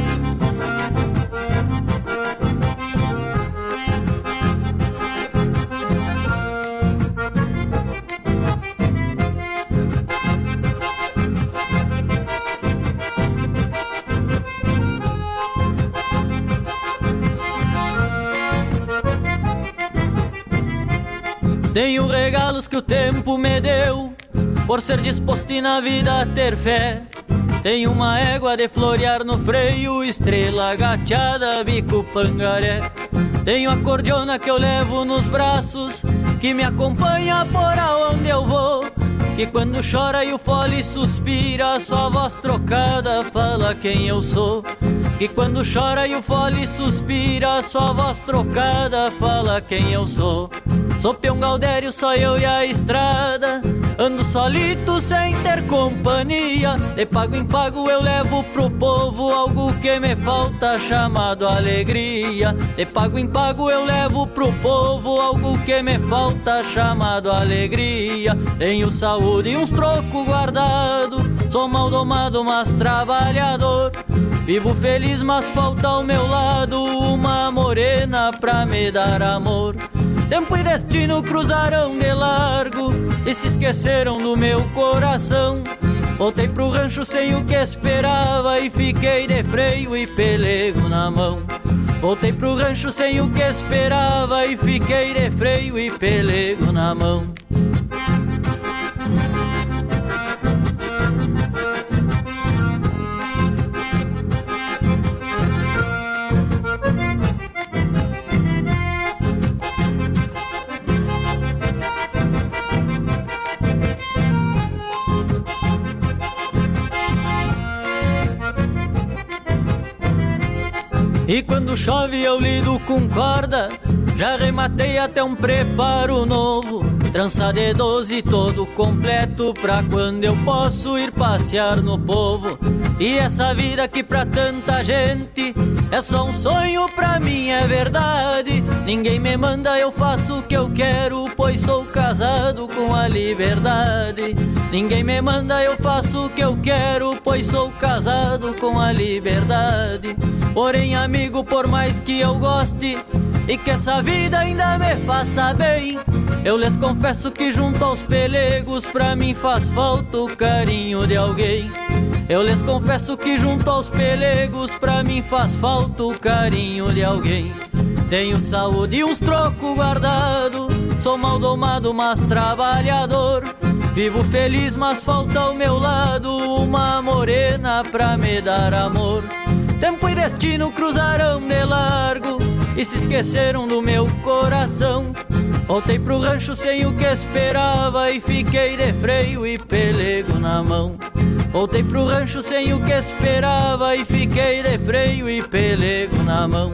Speaker 4: Tenho regalos que o tempo me deu, por ser disposto e na vida ter fé. Tenho uma égua de florear no freio, estrela gateada, bico pangaré. Tenho a cordiona que eu levo nos braços, que me acompanha por aonde eu vou. Que quando chora e o fole suspira, sua voz trocada fala quem eu sou. Que quando chora e o fole suspira, sua voz trocada fala quem eu sou. Sou peão Galdério, só eu e a estrada Ando solito sem ter companhia De pago em pago eu levo pro povo Algo que me falta chamado alegria De pago em pago eu levo pro povo Algo que me falta chamado alegria Tenho saúde e uns trocos guardado Sou mal domado, mas trabalhador Vivo feliz, mas falta ao meu lado Uma morena pra me dar amor Tempo e destino cruzaram de largo e se esqueceram do meu coração. Voltei pro rancho sem o que esperava e fiquei de freio e pelego na mão. Voltei pro rancho sem o que esperava e fiquei de freio e pelego na mão. E quando chove eu lido com corda, já rematei até um preparo novo. Trança de doze todo completo pra quando eu posso ir passear no povo. E essa vida que pra tanta gente é só um sonho, pra mim é verdade. Ninguém me manda, eu faço o que eu quero, pois sou casado com a liberdade. Ninguém me manda, eu faço o que eu quero, pois sou casado com a liberdade. Porém, amigo, por mais que eu goste e que essa vida ainda me faça bem, eu lhes confesso que junto aos pelegos pra mim faz falta o carinho de alguém. Eu lhes confesso que junto aos pelegos pra mim faz falta o carinho de alguém. Tenho saúde e uns trocos guardado, sou mal domado, mas trabalhador. Vivo feliz, mas falta ao meu lado uma morena pra me dar amor. Tempo e destino cruzaram de largo e se esqueceram do meu coração. Voltei pro rancho sem o que esperava e fiquei de freio e pelego na mão. Voltei pro rancho sem o que esperava e fiquei de freio e pelego na mão.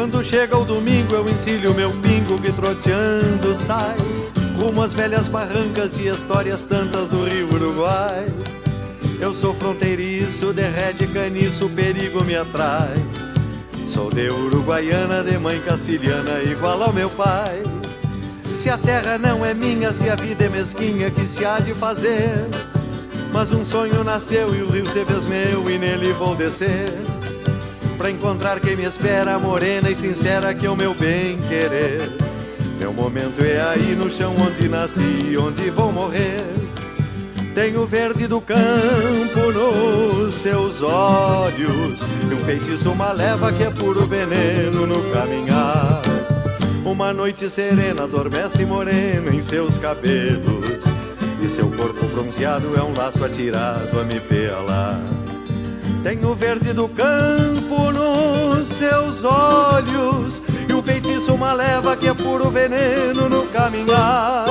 Speaker 16: Quando chega o domingo eu ensilho meu pingo que troteando sai Rumo às velhas barrancas de histórias tantas do Rio Uruguai. Eu sou fronteiriço, derrete caniço, perigo me atrai. Sou de uruguaiana, de mãe castilhana, igual ao meu pai. Se a terra não é minha, se a vida é mesquinha, que se há de fazer? Mas um sonho nasceu e o rio se fez meu e nele vou descer Pra encontrar quem me espera, morena e sincera, que é o meu bem querer. Meu momento é aí no chão onde nasci, onde vou morrer. Tem o verde do campo nos seus olhos, e um feitiço, uma leva que é puro veneno no caminhar. Uma noite serena adormece morena em seus cabelos, e seu corpo bronzeado é um laço atirado a me pelar. Tem o verde do campo nos seus olhos E um feitiço, uma leva que é puro veneno no caminhar.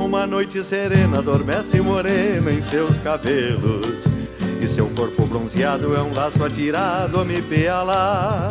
Speaker 16: Uma noite serena adormece morena em seus cabelos E seu corpo bronzeado é um laço atirado a me pealar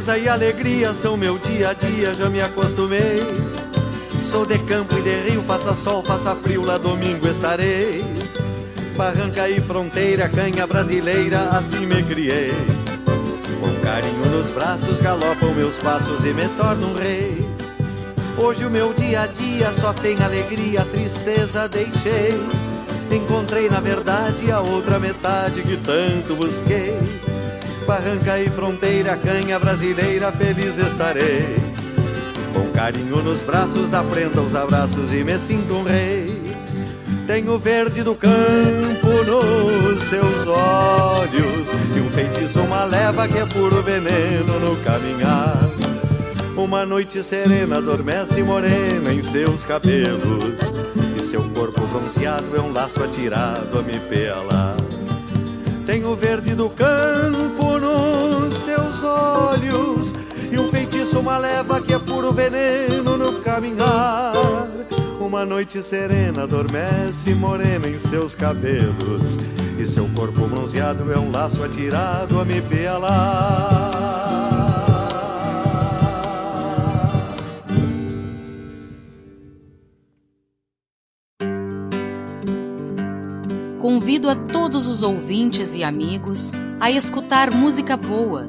Speaker 16: Tristeza e alegria são meu dia a dia, já me acostumei. Sou de campo e de rio, faça sol, faça frio, lá domingo estarei. Barranca e fronteira, canha brasileira, assim me criei. Com carinho nos braços galopam meus passos e me torno um rei. Hoje o meu dia a dia só tem alegria, tristeza deixei. Encontrei na verdade a outra metade que tanto busquei barranca e fronteira, canha brasileira, feliz estarei. Com carinho nos braços, da prenda os abraços e me sinto um rei. Tenho verde do campo nos seus olhos e um feitiço, uma leva que é puro veneno no caminhar. Uma noite serena adormece morena em seus cabelos E seu corpo bronzeado é um laço atirado a me pelar Tem o verde do campo seus olhos E um feitiço, uma leva que é puro veneno no caminhar. Uma noite serena adormece morena em seus cabelos E seu corpo bronzeado é um laço atirado a me pelar
Speaker 17: Convido a todos os ouvintes e amigos a escutar música boa,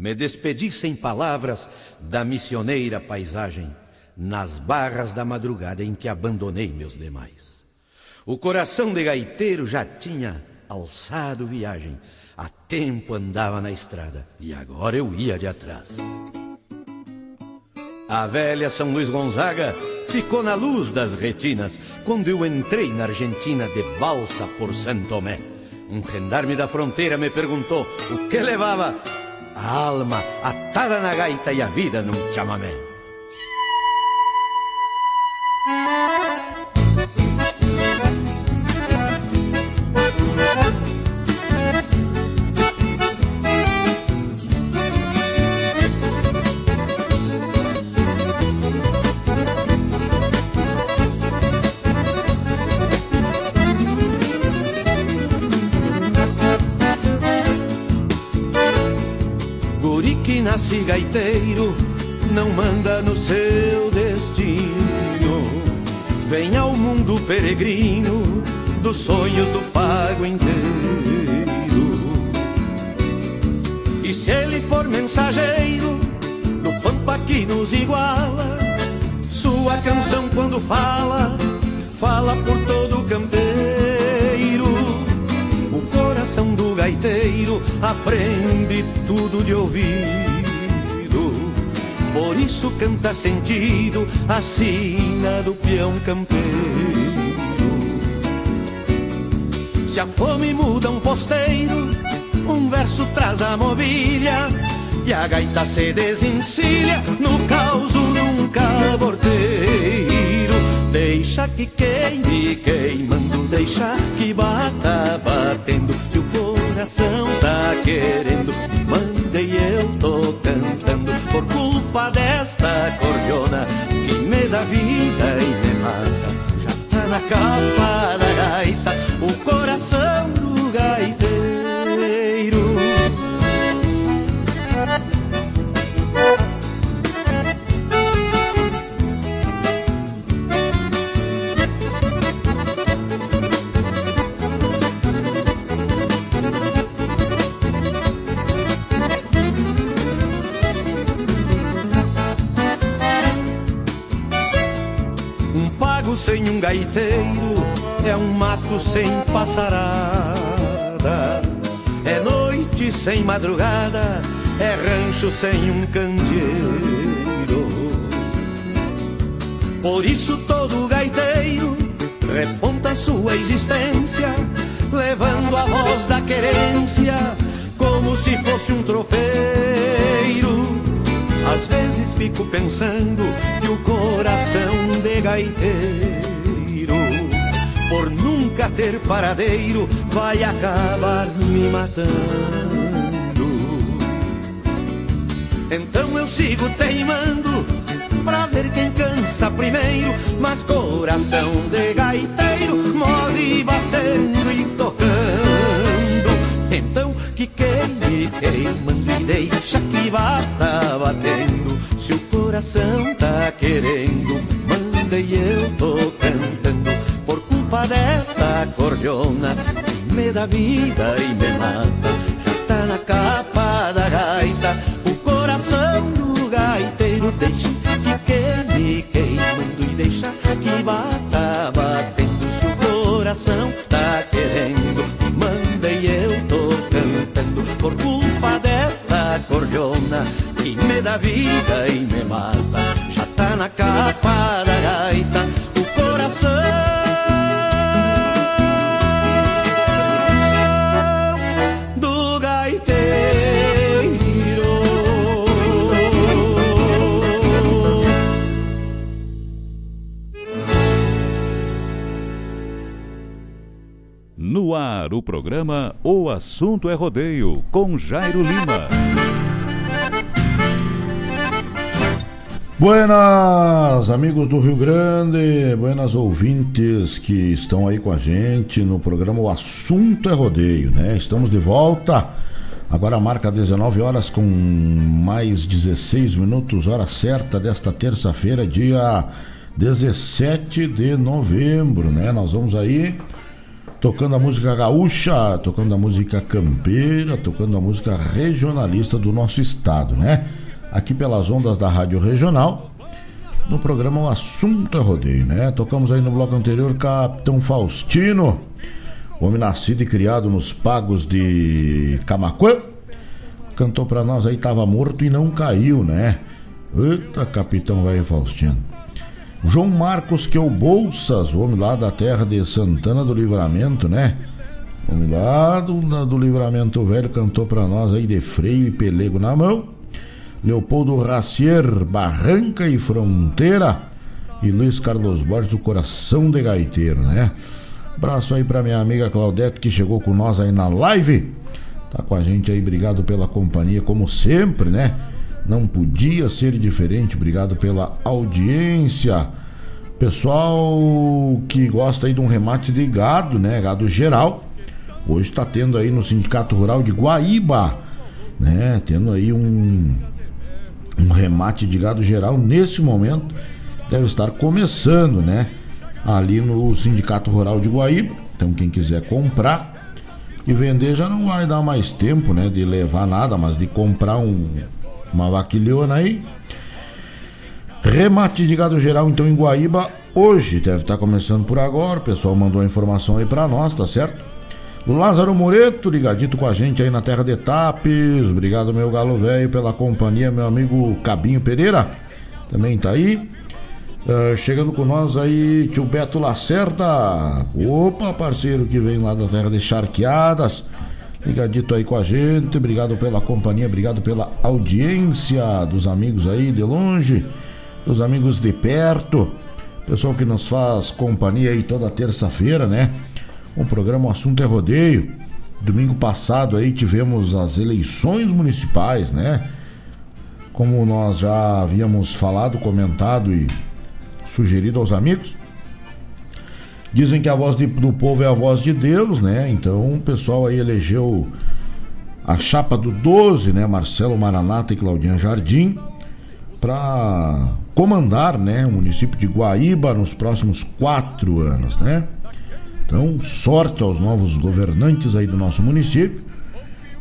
Speaker 18: Me despedi sem palavras da missioneira paisagem nas barras da madrugada em que abandonei meus demais. O coração de gaiteiro já tinha alçado viagem, há tempo andava na estrada e agora eu ia de atrás. A velha São Luís Gonzaga ficou na luz das retinas quando eu entrei na Argentina de balsa por Santo Tomé. Um gendarme da fronteira me perguntou o que levava a alma atada na gaita e a vida num chamamé. Nasce gaiteiro não manda no seu destino. Vem ao mundo peregrino dos sonhos do pago inteiro. E se ele for mensageiro do pampa que nos iguala, sua canção quando fala, fala por todo o campeiro. O coração do gaiteiro aprende tudo de ouvido. Por isso canta sentido a sina do peão campeiro. Se a fome muda um posteiro, um verso traz a mobília e a gaita se desencilha no caos num caborteiro. Deixa que queime queimando, deixa que bata batendo, que o coração tá querendo. Culpa desta cordiona que me dá vida e me mata. Já tá na capa da gaita gaiteiro é um mato sem passarada. É noite sem madrugada, é rancho sem um candeeiro. Por isso todo gaiteiro reponta sua existência, levando a voz da querência como se fosse um tropeiro. Às vezes fico pensando que o coração de gaiteiro, por nunca ter paradeiro, vai acabar me matando. Então eu sigo teimando pra ver quem cansa primeiro, mas coração de gaiteiro morre batendo e tocando. Então que queime, queimando e deixa que bata batendo. Se o coração tá querendo, mandei eu tô cantando. Culpa desta cordiona que me dá vida e me mata. Já tá na capa da gaita, o coração do gaiteiro deixa que queime guaíba tá batendo se o coração tá querendo. Manda e eu tô cantando por culpa desta cordiona que me dá vida e me mata. Já tá na capa
Speaker 2: ar, o programa O Assunto é Rodeio, com Jairo Lima.
Speaker 3: Buenas, amigos do Rio Grande, buenas ouvintes que estão aí com a gente no programa O Assunto é Rodeio, né? Estamos de volta. Agora marca 19 horas com mais 16 minutos, hora certa desta terça-feira, dia 17 de novembro, né? Nós vamos aí tocando a música gaúcha, tocando a música campeira, tocando a música regionalista do nosso estado, né? Aqui pelas ondas da Rádio Regional, no programa O Assunto é Rodeio, né? Tocamos aí no bloco anterior Capitão Faustino, homem nascido e criado nos pagos de Camacuã. Cantou pra nós aí, tava morto e não caiu, né? Eita, Capitão Velho Faustino. João Marcos que é o Bolsas, o homem lá da terra de Santana do Livramento, né? O homem lá do, do Livramento Velho cantou pra nós aí de freio e pelego na mão. Leopoldo Racier, Barranca e Fronteira. E Luiz Carlos Borges, do Coração de Gaiteiro, né? Abraço aí pra minha amiga Claudete que chegou com nós aí na live. Tá com a gente aí, obrigado pela companhia, como sempre, né? Não podia ser diferente, obrigado pela audiência. Pessoal que gosta aí de um remate de gado, né? Gado geral. Hoje está tendo aí no Sindicato Rural de Guaíba, né? Tendo aí um, um remate de gado geral nesse momento. Deve estar começando, né? Ali no Sindicato Rural de Guaíba. Então quem quiser comprar e vender já não vai dar mais tempo, né? De levar nada, mas de comprar um, uma vaquilhona aí. Remate de gado geral então em Guaíba hoje, deve estar começando por agora. O pessoal mandou a informação aí pra nós, tá certo? O Lázaro Moreto, ligadito com a gente aí na terra de Tapes. Obrigado, meu galo velho, pela companhia. Meu amigo Cabinho Pereira também tá aí. Uh, chegando com nós aí, tio Beto Lacerda. Opa, parceiro que vem lá da terra de Charqueadas. Ligadito aí com a gente. Obrigado pela companhia, obrigado pela audiência dos amigos aí de longe, dos amigos de perto. Pessoal que nos faz companhia aí toda terça-feira, né? O programa O Assunto é Rodeio. Domingo passado aí tivemos as eleições municipais, né? Como nós já havíamos falado, comentado e sugerido aos amigos. Dizem que a voz de, do povo é a voz de Deus, né? Então o pessoal aí elegeu a chapa do 12, né? Marcelo Maranata e Claudinha Jardim, para comandar, né? O município de Guaíba nos próximos quatro anos, né? Então, sorte aos novos governantes aí do nosso município.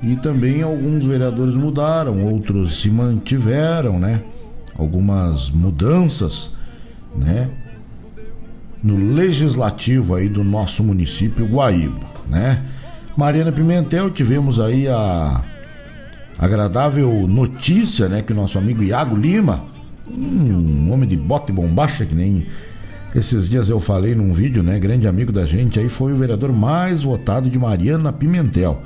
Speaker 3: E também alguns vereadores mudaram, outros se mantiveram, né? Algumas mudanças, né? No legislativo aí do nosso município Guaíba, né? Mariana Pimentel, tivemos aí a agradável notícia, né? Que o nosso amigo Iago Lima, um homem de bota e bombacha que nem esses dias eu falei num vídeo, né? Grande amigo da gente aí, foi o vereador mais votado de Mariana Pimentel.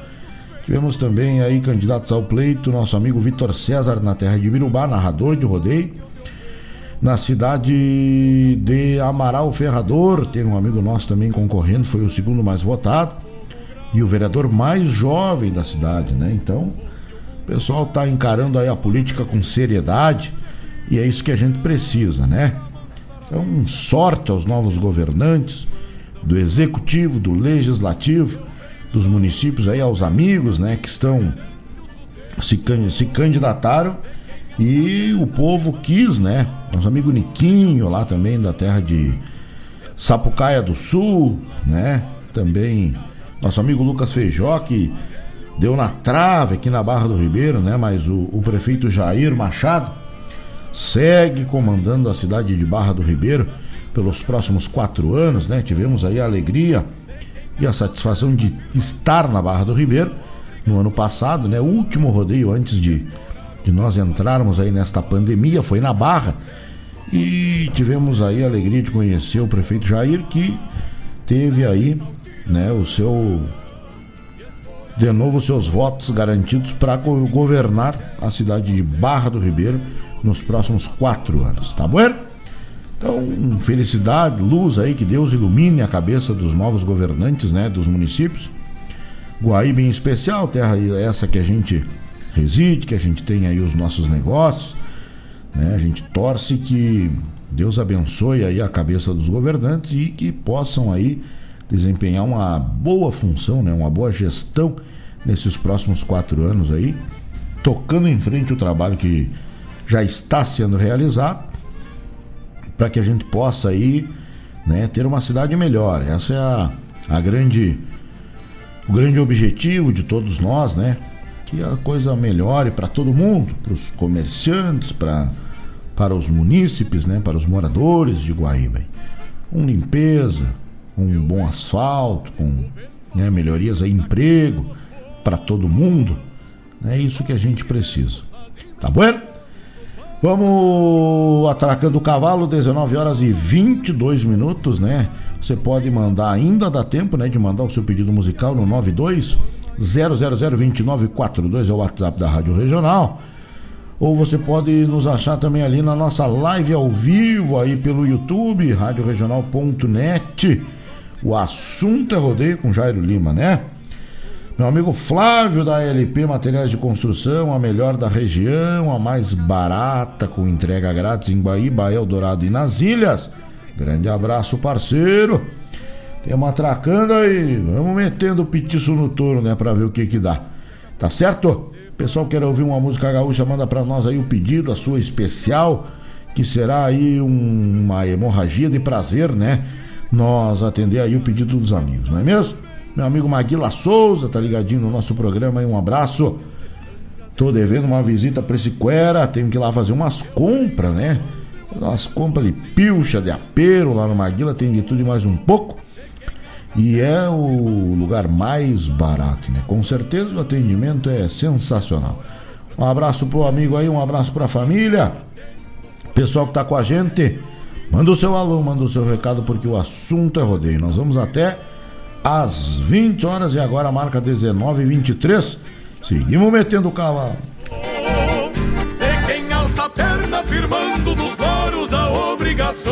Speaker 3: Tivemos também aí candidatos ao pleito, nosso amigo Vitor César na terra de Birubá, narrador de rodeio. Na cidade de Amaral Ferrador, tem um amigo nosso também concorrendo, foi o segundo mais votado. E o vereador mais jovem da cidade, né? Então, o pessoal tá encarando aí a política com seriedade e é isso que a gente precisa, né? Então, sorte aos novos governantes do executivo, do legislativo, dos municípios aí, aos amigos, né, que estão se, se candidataram e o povo quis, né? Nosso amigo Niquinho lá também da terra de Sapucaia do Sul, né? Também nosso amigo Lucas Feijó que deu na trave aqui na Barra do Ribeiro, né? Mas o, o prefeito Jair Machado segue comandando a cidade de Barra do Ribeiro pelos próximos quatro anos, né? Tivemos aí a alegria e a satisfação de estar na Barra do Ribeiro no ano passado, né? O último rodeio antes de, de nós entrarmos aí nesta pandemia foi na Barra e tivemos aí a alegria de conhecer o prefeito Jair que teve aí, né, o seu de novo seus votos garantidos para governar a cidade de Barra do Ribeiro nos próximos quatro anos, tá bom? Então, felicidade, luz aí, que Deus ilumine a cabeça dos novos governantes, né, dos municípios. Guaíba em especial, terra essa que a gente reside, que a gente tem aí os nossos negócios, né? A gente torce que Deus abençoe aí a cabeça dos governantes e que possam aí desempenhar uma boa função, né? Uma boa gestão nesses próximos quatro anos aí, tocando em frente o trabalho que já está sendo realizado para que a gente possa aí, né, ter uma cidade melhor. Essa é a, a grande o grande objetivo de todos nós, né? Que a coisa melhore para todo mundo, para os comerciantes, para para os munícipes, né, para os moradores de Guaíba. Com limpeza, com um bom asfalto, com né, melhorias aí, emprego para todo mundo. É isso que a gente precisa. Tá bom? Vamos atracando o cavalo, 19 horas e 22 minutos, né? Você pode mandar, ainda dá tempo, né, de mandar o seu pedido musical no 92 0002942 é o WhatsApp da Rádio Regional. Ou você pode nos achar também ali na nossa live ao vivo aí pelo YouTube, radioregional.net. O assunto é rodeio com Jairo Lima, né? Meu amigo Flávio da LP Materiais de Construção, a melhor da região, a mais barata, com entrega grátis em Baíba, Eldorado e nas ilhas. Grande abraço, parceiro. Temos atracando aí, vamos metendo o petiço no touro, né, pra ver o que que dá. Tá certo? Pessoal quer ouvir uma música gaúcha, manda para nós aí o pedido, a sua especial, que será aí um, uma hemorragia de prazer, né? Nós atender aí o pedido dos amigos, não é mesmo? Meu amigo Maguila Souza tá ligadinho no nosso programa aí, um abraço. Tô devendo uma visita pra esse Cuera, tenho que ir lá fazer umas compras, né? Umas compras de pilcha, de apero lá no Maguila, tem de tudo e mais um pouco. E é o lugar mais barato, né? Com certeza o atendimento é sensacional. Um abraço pro amigo aí, um abraço pra família. Pessoal que tá com a gente, manda o seu alô, manda o seu recado, porque o assunto é rodeio. Nós vamos até às 20 horas e agora marca 19 23 Seguimos metendo o cavalo.
Speaker 1: E quem alça a perna firmando nos a obrigação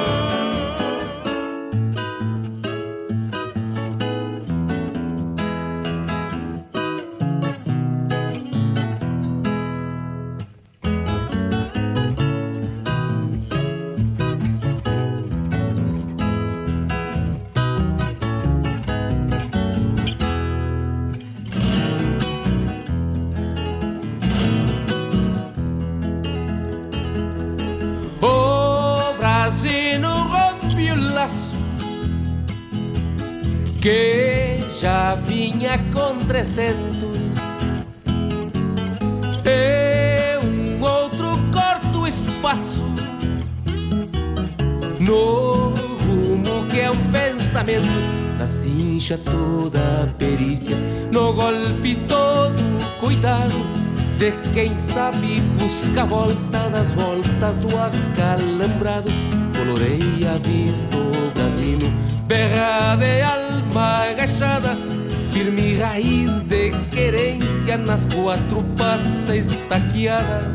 Speaker 14: que já vinha com três tentos. E um outro corto espaço no rumo que é um pensamento. Na cincha toda a perícia, no golpe todo cuidado de quem sabe busca a volta das voltas do acalambrado. Coloreia visto o Brasino, berra de alma firme raiz de querência nas quatro patas estaqueada.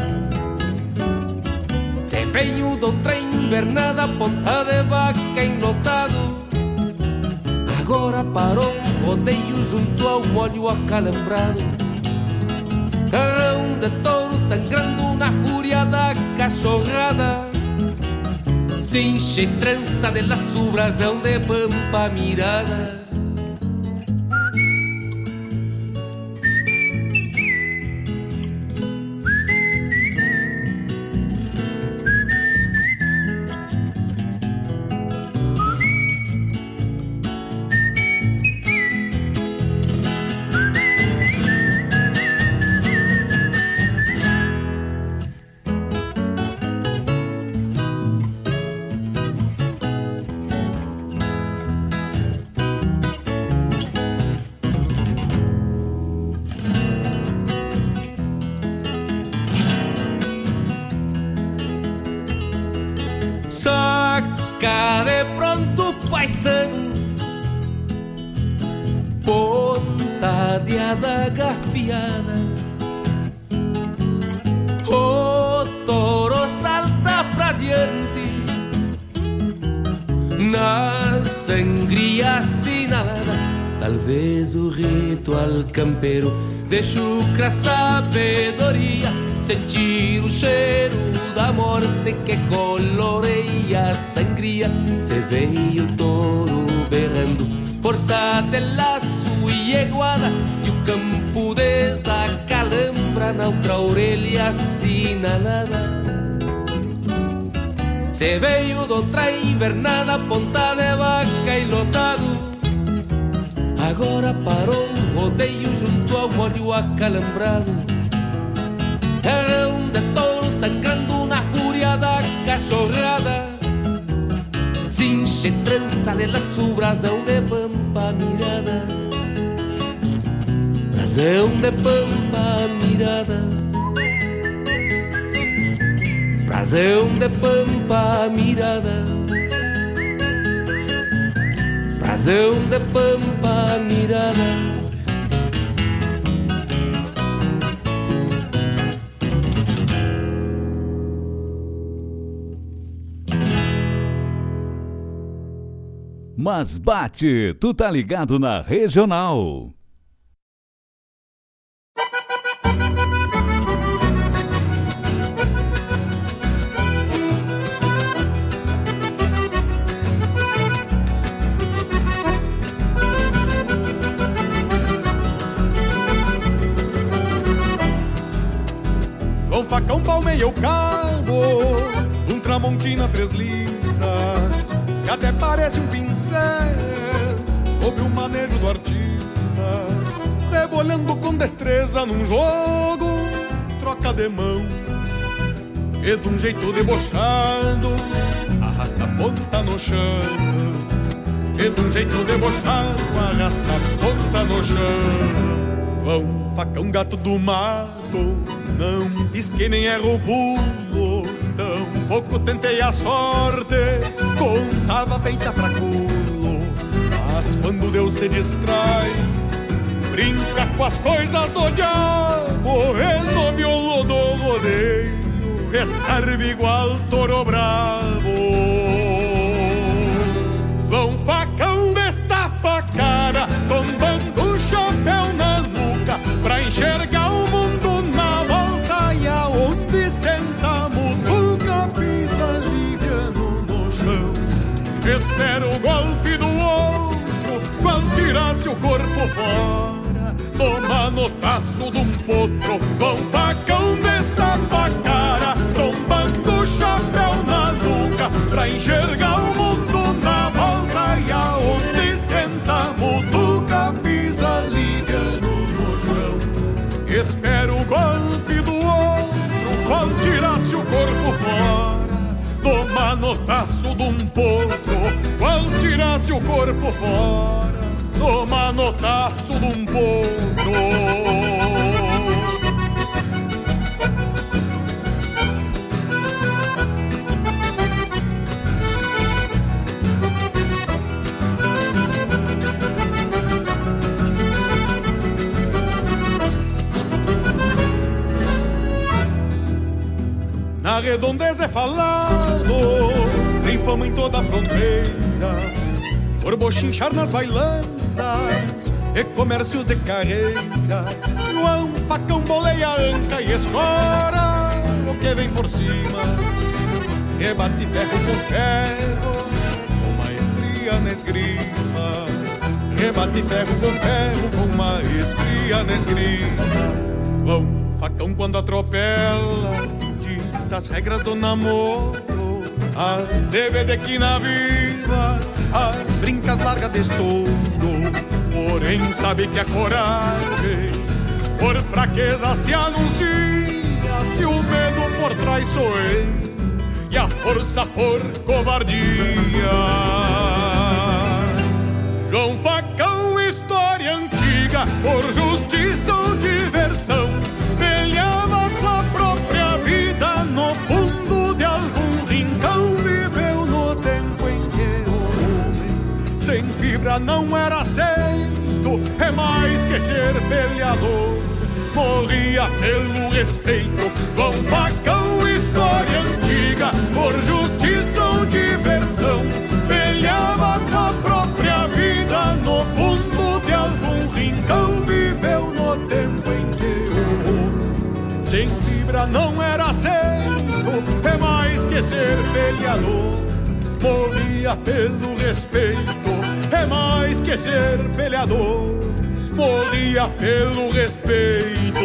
Speaker 14: Se veio do trem invernada, ponta de vaca enlotado. Agora parou rodeio junto ao molho acalambrado. Carrão de touro sangrando na fúria da cachorrada. Cinche trança de laço, brasão de pampa mirada. Campeiro. De chucra sabedoria Sentir o cheiro da morte que coloreia a sangria. Se veio o touro berrando Força de laço e eguada E o campo desacalambra Na outra orelha assinalada. Se veio outra invernada Ponta de vaca e lotado. Agora parou molho acalambrado um de touro sangrando na fúria da cachorrada. Cinche trança de laço, brasão de pampa mirada. Brasão de pampa mirada. Brasão de pampa mirada. Brasão de pampa mirada
Speaker 2: Mas bate, tu tá ligado na regional.
Speaker 1: João Facão palmeia o cabo Um tramontina três listas Que até parece um pincel Sobre o manejo do artista Rebolhando com destreza num jogo Troca de mão E de um jeito debochado Arrasta a ponta no chão E de um jeito debochado Arrasta a ponta no chão. João Facão gato do mato não pisquei nem erro o pulo pouco tentei a sorte. Contava feita pra culo Mas quando Deus se distrai Brinca com as coisas do diabo. E no miolo do rodeio Escarve igual toro bravo corpo fora Toma notaço de um potro Com facão destapa a cara Tombando o chapéu na nuca Pra enxergar o mundo na volta E aonde senta mutuca Pisa liviano no chão Espero o golpe do outro Quando tirasse o corpo fora Toma notaço de um potro Quando tirasse o corpo fora Toma notaço de um potro Na redondeza é falado, tem fama em toda a fronteira, por bochinchar nas bailandas e comércios de carreira. João facão boleia anca e escora o que vem por cima, rebate ferro com ferro, com maestria na esgrima. Rebate ferro com ferro, com maestria na esgrima. João facão quando atropela das regras do namoro As DVD que na viva As brincas largas de Porém sabe que a coragem. Por fraqueza se anuncia Se o medo for traiçoeiro E a força for covardia. João Facão, história antiga Por justiça ou diversão não era aceito, é mais que ser peleador. Morria pelo respeito, com facão, história antiga, por justiça ou diversão. Peleava com a própria vida no fundo de algum rincão, viveu no tempo em que sem fibra não era aceito, é mais que ser peleador morria pelo respeito, é mais que ser peleador, morria pelo respeito.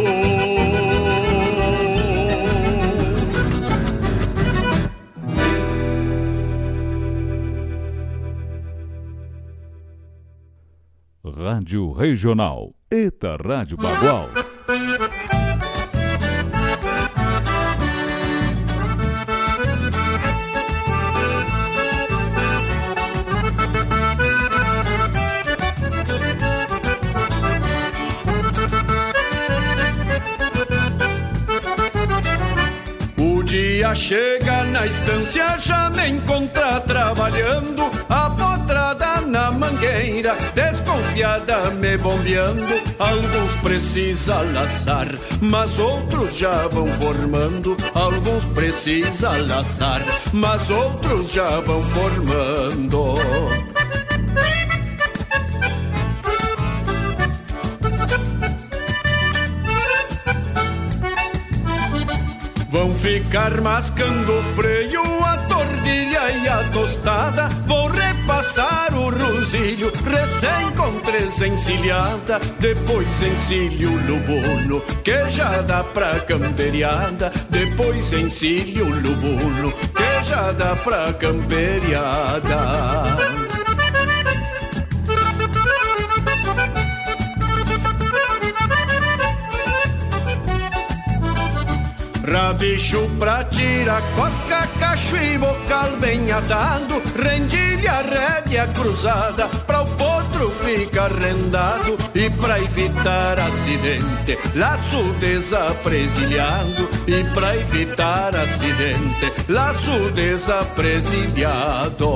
Speaker 19: Rádio Regional. Eta Rádio Bagual.
Speaker 7: Chega na estância, já me encontra trabalhando, a potrada na mangueira, desconfiada me bombeando. Alguns precisa laçar, mas outros já vão formando. Alguns precisa laçar, mas outros já vão formando. Vão ficar mascando o freio, a tordilha e a tostada. Vou repassar o rosilho, recém com três encilhada. Depois encilho o lubuno, que já dá pra camperiada. Depois encilho o lubuno, que já dá pra camperiada. Rabicho pra tirar cosca, cacho e bocal bem atado Rendilha, rédea cruzada Pra o potro ficar rendado E pra evitar acidente Laço desapresilhado E pra evitar acidente Laço desapresilhado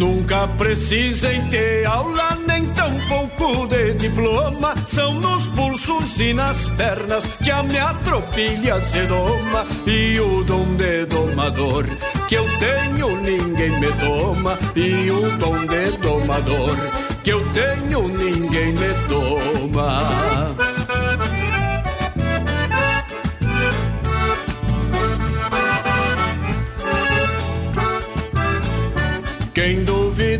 Speaker 7: Nunca precisem ter aula, nem tão pouco de diploma. São nos pulsos e nas pernas que a minha tropilha se doma. E o dom de domador que eu tenho, ninguém me toma. E o dom de domador que eu tenho, ninguém me toma.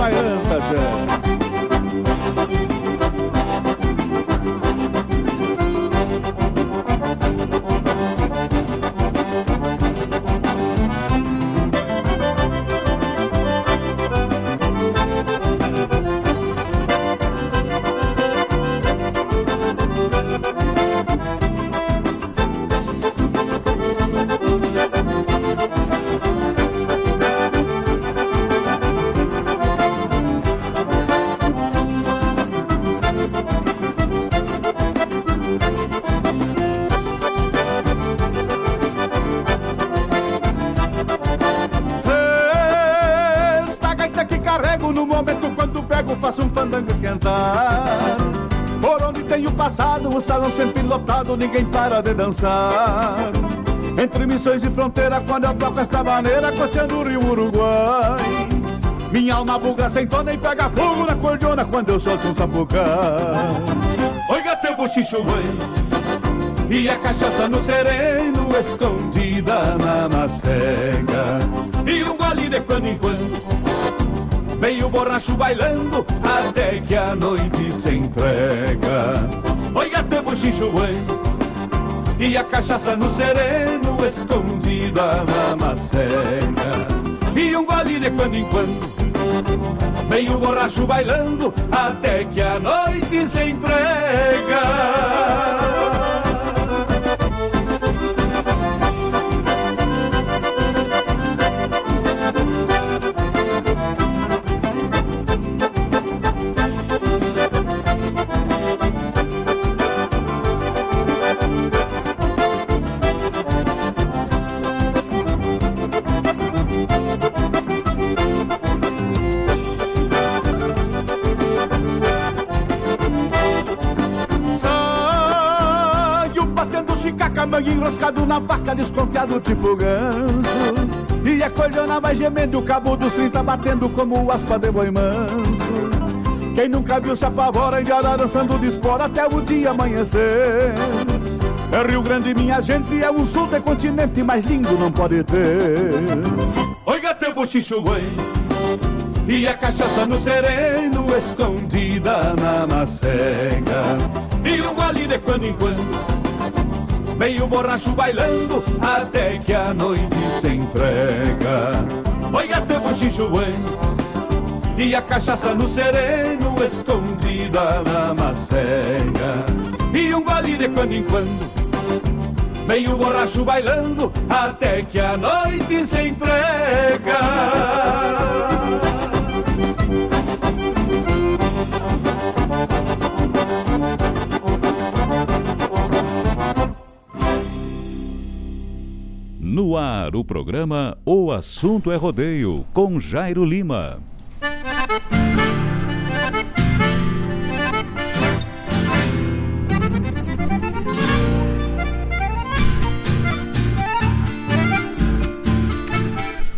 Speaker 20: Espora nas
Speaker 19: dançar. Entre missões e fronteira, quando eu toco esta maneira, costeando o rio Uruguai. Minha alma buga sem tona e pega fogo na cordiona quando eu solto um sapucá. Oiga teu bochicho bueno e a cachaça no sereno, escondida na macega. E um gole de quando em quando, meio borracho bailando, até que a noite se entrega. Oi, gato, bochicho bueno, e a cachaça no sereno, escondida na macega. E um gole de quando em quando, meio borracho bailando, até que a noite se entrega. Enroscado na faca, desconfiado tipo ganso. E a cordona vai gemendo, o cabo dos 30 batendo como aspa de boi manso. Quem nunca viu se apavora, indiada dançando de espora até o dia amanhecer. É Rio Grande, minha gente, é um sul de continente mais lindo não pode ter. Oiga teu bochicho, boi. E a cachaça no sereno, escondida na macega. E um gole de quando em quando meio borracho bailando até que a noite se entrega. Oi, gato bochicho bueno e a cachaça no sereno escondida na macega. E um gole de quando em quando, meio borracho bailando até que a noite se entrega.
Speaker 2: No ar, o programa O Assunto é Rodeio, com Jairo Lima.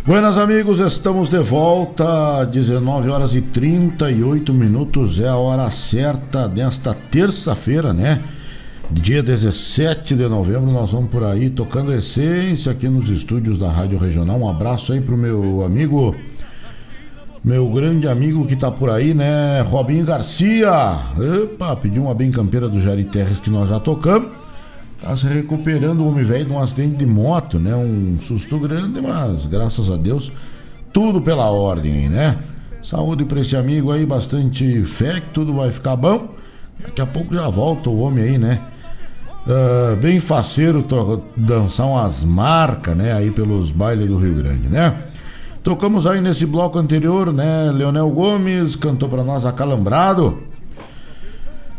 Speaker 3: Buenas amigos, estamos de volta, 19 horas e 38 minutos, é a hora certa desta terça-feira, né? Dia 17 de novembro, nós vamos por aí tocando essência aqui nos estúdios da Rádio Regional. Um abraço aí pro meu amigo, meu grande amigo que tá por aí, né? Robinho Garcia. Opa, pediu uma bem campeira do Jari Terres que nós já tocamos. Tá se recuperando o homem velho de um acidente de moto, né? Um susto grande, mas graças a Deus, tudo pela ordem, né? Saúde pra esse amigo aí, bastante fé que tudo vai ficar bom. Daqui a pouco já volta o homem aí, né? Uh, bem faceiro dançar umas marcas, né? Aí pelos bailes do Rio Grande, né? Tocamos aí nesse bloco anterior, né? Leonel Gomes cantou para nós Acalambrado.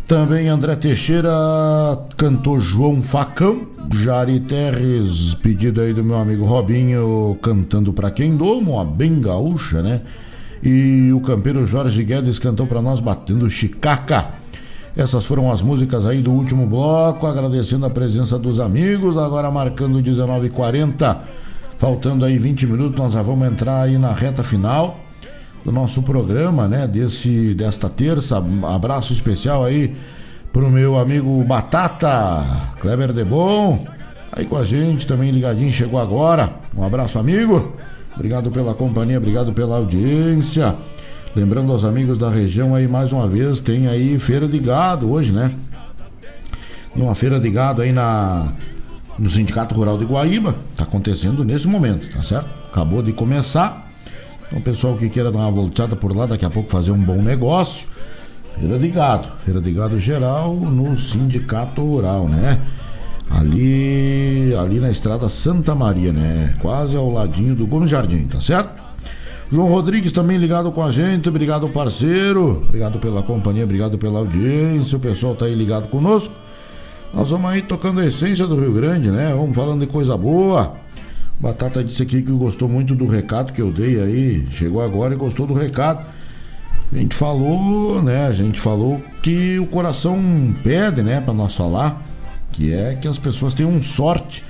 Speaker 3: Também André Teixeira cantou João Facão. Jari Terres, pedido aí do meu amigo Robinho, cantando para quem domo, bem gaúcha, né? E o campeiro Jorge Guedes cantou para nós batendo chicaca. Essas foram as músicas aí do último bloco, agradecendo a presença dos amigos, agora marcando 19h40, faltando aí 20 minutos, nós já vamos entrar aí na reta final do nosso programa, né, desse, desta terça, abraço especial aí pro meu amigo Batata, Kleber de Bom, aí com a gente, também ligadinho, chegou agora, um abraço amigo, obrigado pela companhia, obrigado pela audiência, Lembrando aos amigos da região aí mais uma vez, tem aí feira de gado hoje, né? Uma feira de gado aí na no Sindicato Rural de Guaíba, tá acontecendo nesse momento, tá certo? Acabou de começar. Então, pessoal que queira dar uma voltada por lá, daqui a pouco fazer um bom negócio. Feira de gado, feira de gado geral no Sindicato Rural, né? Ali, ali na estrada Santa Maria, né? Quase ao ladinho do Gomes Jardim, tá certo? João Rodrigues também ligado com a gente, obrigado parceiro, obrigado pela companhia, obrigado pela audiência, o pessoal tá aí ligado conosco. Nós vamos aí tocando a essência do Rio Grande, né? Vamos falando de coisa boa. Batata disse aqui que gostou muito do recado que eu dei aí, chegou agora e gostou do recado. A gente falou, né? A gente falou que o coração pede, né, para nós falar, que é que as pessoas tenham sorte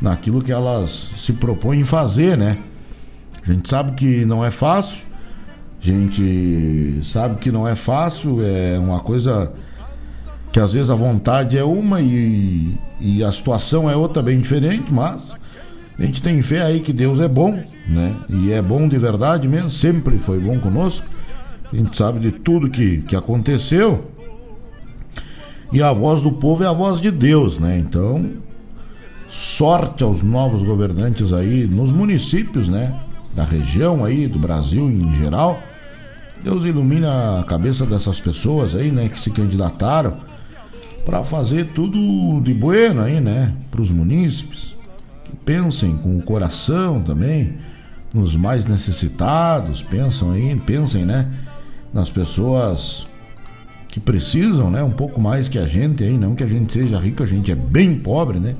Speaker 3: naquilo que elas se propõem fazer, né? A gente sabe que não é fácil, a gente sabe que não é fácil, é uma coisa que às vezes a vontade é uma e, e a situação é outra bem diferente, mas a gente tem fé aí que Deus é bom, né? E é bom de verdade mesmo, sempre foi bom conosco. A gente sabe de tudo que, que aconteceu. E a voz do povo é a voz de Deus, né? Então, sorte aos novos governantes aí nos municípios, né? Da região aí, do Brasil em geral. Deus ilumina a cabeça dessas pessoas aí, né? Que se candidataram para fazer tudo de bueno aí, né? Para os munícipes. Que pensem com o coração também nos mais necessitados, pensam aí, pensem, né? nas pessoas que precisam, né? Um pouco mais que a gente aí, não que a gente seja rico, a gente é bem pobre, né?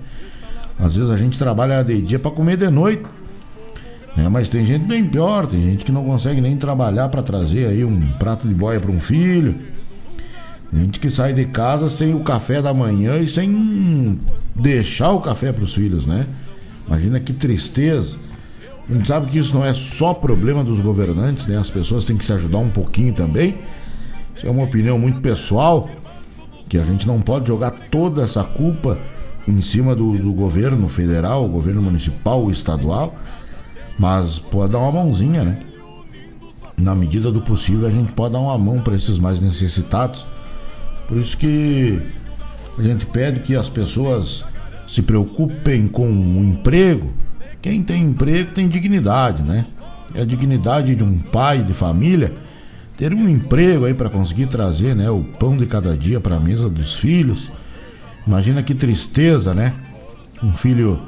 Speaker 3: Às vezes a gente trabalha de dia para comer de noite. Né? Mas tem gente bem pior, tem gente que não consegue nem trabalhar para trazer aí um prato de boia para um filho. Tem gente que sai de casa sem o café da manhã e sem deixar o café para os filhos, né? Imagina que tristeza. A gente sabe que isso não é só problema dos governantes, né? As pessoas têm que se ajudar um pouquinho também. Isso é uma opinião muito pessoal, que a gente não pode jogar toda essa culpa em cima do, do governo federal, governo municipal, estadual, mas pode dar uma mãozinha, né? Na medida do possível, a gente pode dar uma mão para esses mais necessitados. Por isso que a gente pede que as pessoas se preocupem com o emprego, quem tem emprego tem dignidade, né? É a dignidade de um pai de família ter um emprego aí para conseguir trazer, né, o pão de cada dia para a mesa dos filhos. Imagina que tristeza, né? Um filho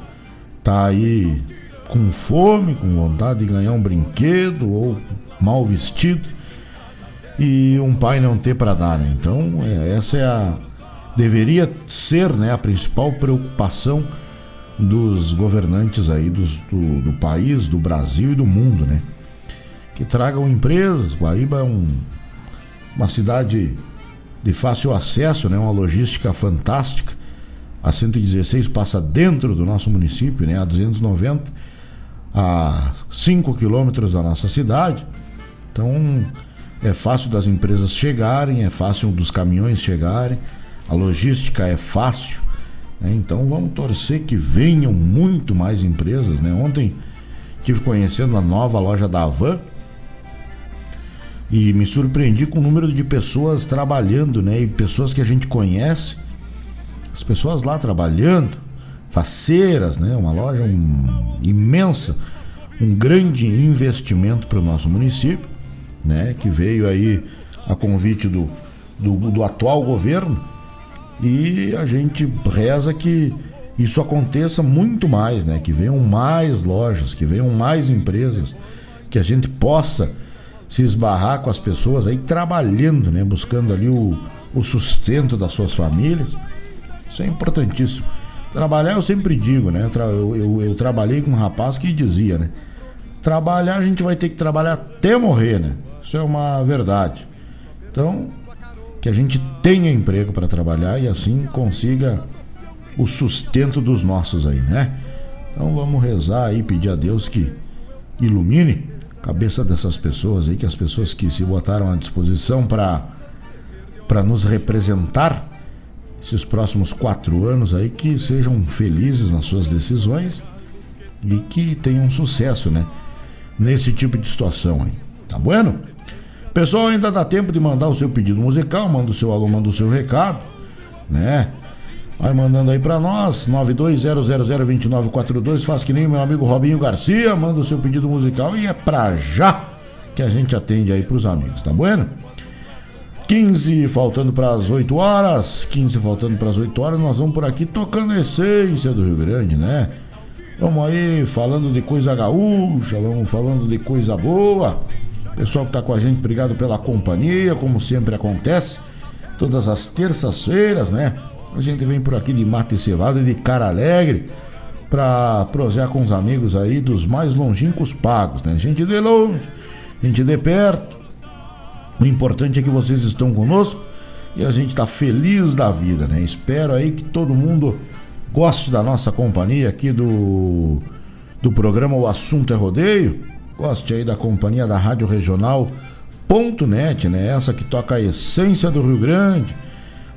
Speaker 3: tá aí com fome, com vontade de ganhar um brinquedo ou mal vestido e um pai não ter para dar, né? Então, é, essa é a deveria ser, né, a principal preocupação dos governantes aí do, do, do, país, do Brasil e do mundo, né? Que tragam empresas. Guaíba é um, uma cidade de fácil acesso, né? Uma logística fantástica. A 116 passa dentro do nosso município, né? A 290 a 5 quilômetros da nossa cidade. Então é fácil das empresas chegarem, é fácil dos caminhões chegarem, a logística é fácil. Né? Então vamos torcer que venham muito mais empresas. Né? Ontem tive conhecendo a nova loja da Avan e me surpreendi com o número de pessoas trabalhando, né? E pessoas que a gente conhece, as pessoas lá trabalhando, faceiras, né? Uma loja um, imensa, um grande investimento para o nosso município, né? Que veio aí a convite do, do, do atual governo e a gente reza que isso aconteça muito mais, né? Que venham mais lojas, que venham mais empresas, que a gente possa se esbarrar com as pessoas aí trabalhando, né? Buscando ali o, o sustento das suas famílias. Isso é importantíssimo. Trabalhar, eu sempre digo, né? Eu, eu, eu trabalhei com um rapaz que dizia, né? Trabalhar, a gente vai ter que trabalhar até morrer, né? Isso é uma verdade. Então, que a gente tenha emprego para trabalhar e assim consiga o sustento dos nossos aí, né? Então vamos rezar aí, pedir a Deus que ilumine a cabeça dessas pessoas aí, que as pessoas que se botaram à disposição para para nos representar esses próximos quatro anos aí, que sejam felizes nas suas decisões e que tenham sucesso, né? Nesse tipo de situação aí. Tá bueno? Pessoal, ainda dá tempo de mandar o seu pedido musical, manda o seu alô, manda o seu recado, né? Vai mandando aí para nós, 920002942, faz que nem meu amigo Robinho Garcia, manda o seu pedido musical e é pra já que a gente atende aí pros amigos, tá bueno? 15 faltando para as 8 horas, 15 faltando para as 8 horas, nós vamos por aqui tocando a essência do Rio Grande, né? Vamos aí falando de coisa gaúcha, vamos falando de coisa boa. Pessoal que está com a gente, obrigado pela companhia, como sempre acontece, todas as terças-feiras, né? A gente vem por aqui de mate cevada e de cara alegre para prosear com os amigos aí dos mais longínquos pagos, né? Gente de longe, gente de perto. O importante é que vocês estão conosco e a gente está feliz da vida, né? Espero aí que todo mundo goste da nossa companhia aqui do, do programa O Assunto é Rodeio. Goste aí da companhia da Rádio Regional.net, né? Essa que toca a essência do Rio Grande.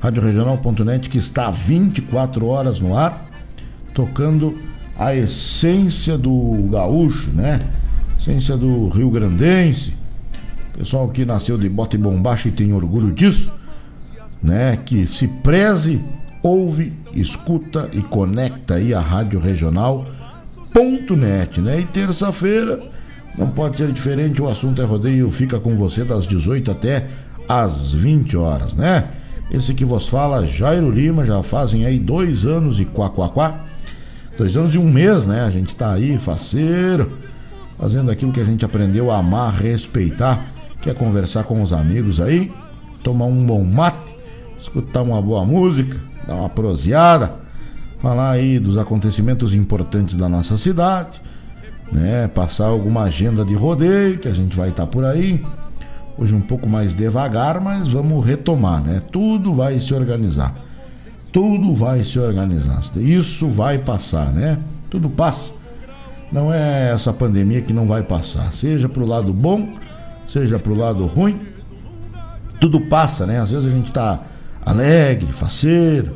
Speaker 3: Rádio Regional.net que está 24 horas no ar, tocando a essência do gaúcho, né? Essência do Rio Grandense. Pessoal que nasceu de bota e bombacha e tem orgulho disso, né? Que se preze, ouve, escuta e conecta aí a Rádio Regional.net, né? E terça-feira não pode ser diferente, o assunto é rodeio, fica com você das 18 até às 20 horas, né? Esse que vos fala, Jairo Lima, já fazem aí dois anos e quá, quá, quá. Dois anos e um mês, né? A gente tá aí, faceiro, fazendo aquilo que a gente aprendeu a amar, respeitar, que é conversar com os amigos aí, tomar um bom mate, escutar uma boa música, dar uma proseada, falar aí dos acontecimentos importantes da nossa cidade, né? Passar alguma agenda de rodeio, que a gente vai estar tá por aí. Hoje um pouco mais devagar, mas vamos retomar, né? Tudo vai se organizar. Tudo vai se organizar. Isso vai passar, né? Tudo passa. Não é essa pandemia que não vai passar. Seja pro lado bom, seja pro lado ruim, tudo passa, né? Às vezes a gente tá alegre, faceiro.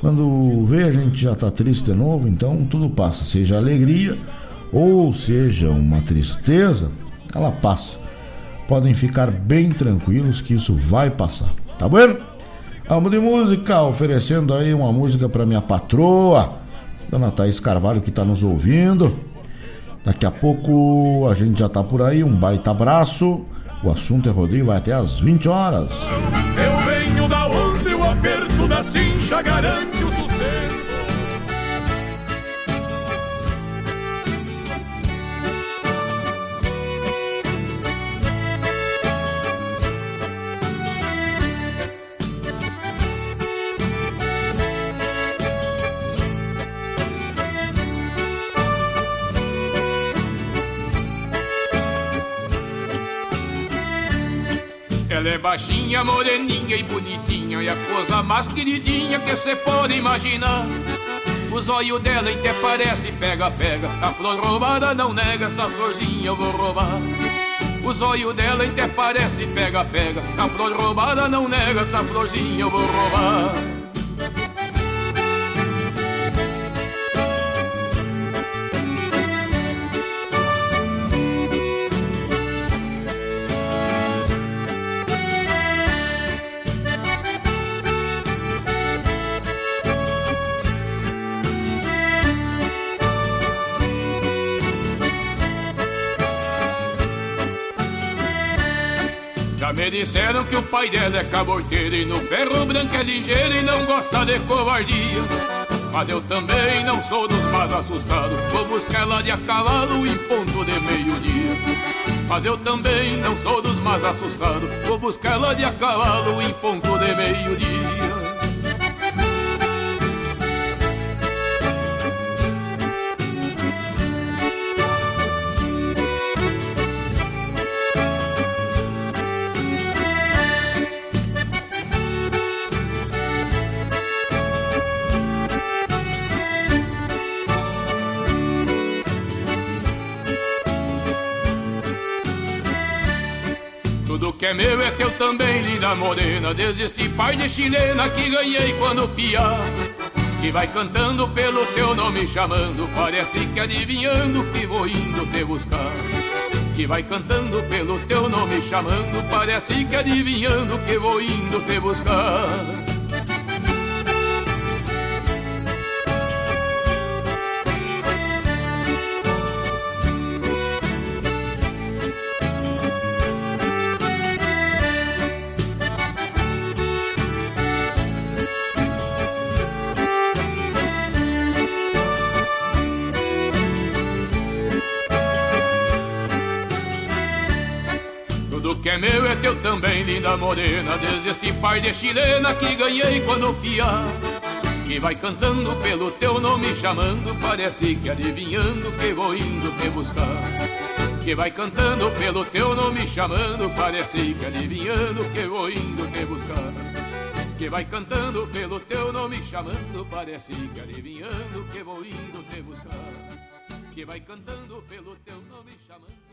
Speaker 3: Quando vê, a gente já tá triste de novo, então tudo passa. Seja alegria ou seja uma tristeza, ela passa. Podem ficar bem tranquilos que isso vai passar. Tá bom? Vamos de música, oferecendo aí uma música para minha patroa, Dona Thaís Carvalho, que tá nos ouvindo. Daqui a pouco a gente já tá por aí, um baita abraço. O assunto é rodeio, vai até às 20 horas.
Speaker 1: Eu venho da onde o aperto da cincha garante
Speaker 5: baixinha, moreninha e bonitinha E a coisa mais queridinha que cê pode imaginar. Os olhos dela até parece pega-pega A flor roubada não nega, essa florzinha eu vou roubar. Os olhos dela até parece pega-pega A flor roubada não nega, essa florzinha eu vou roubar disseram que o pai dela é caborteiro E no ferro branco é ligeiro e não gosta de covardia. Mas eu também não sou dos mais assustados. Vou buscar ela de a cavalo em ponto de meio-dia. Mas eu também não sou dos mais assustados. Vou buscar ela de a cavalo em ponto de meio-dia é meu é teu também, linda morena. Desde este pai de chilena que ganhei quando piá Que vai cantando pelo teu nome chamando. Parece que adivinhando que vou indo te buscar. Que vai cantando pelo teu nome chamando. Parece que adivinhando que vou indo te buscar linda morena Desde este pai de chilena que ganhei quando piá Que vai cantando pelo teu nome chamando Parece que adivinhando que vou indo te buscar. Que Que vai cantando pelo teu nome chamando Parece que adivinhando que vou indo te buscar. Que vai cantando pelo teu nome chamando Parece que adivinhando que vou indo te buscar. Que vai cantando pelo teu nome chamando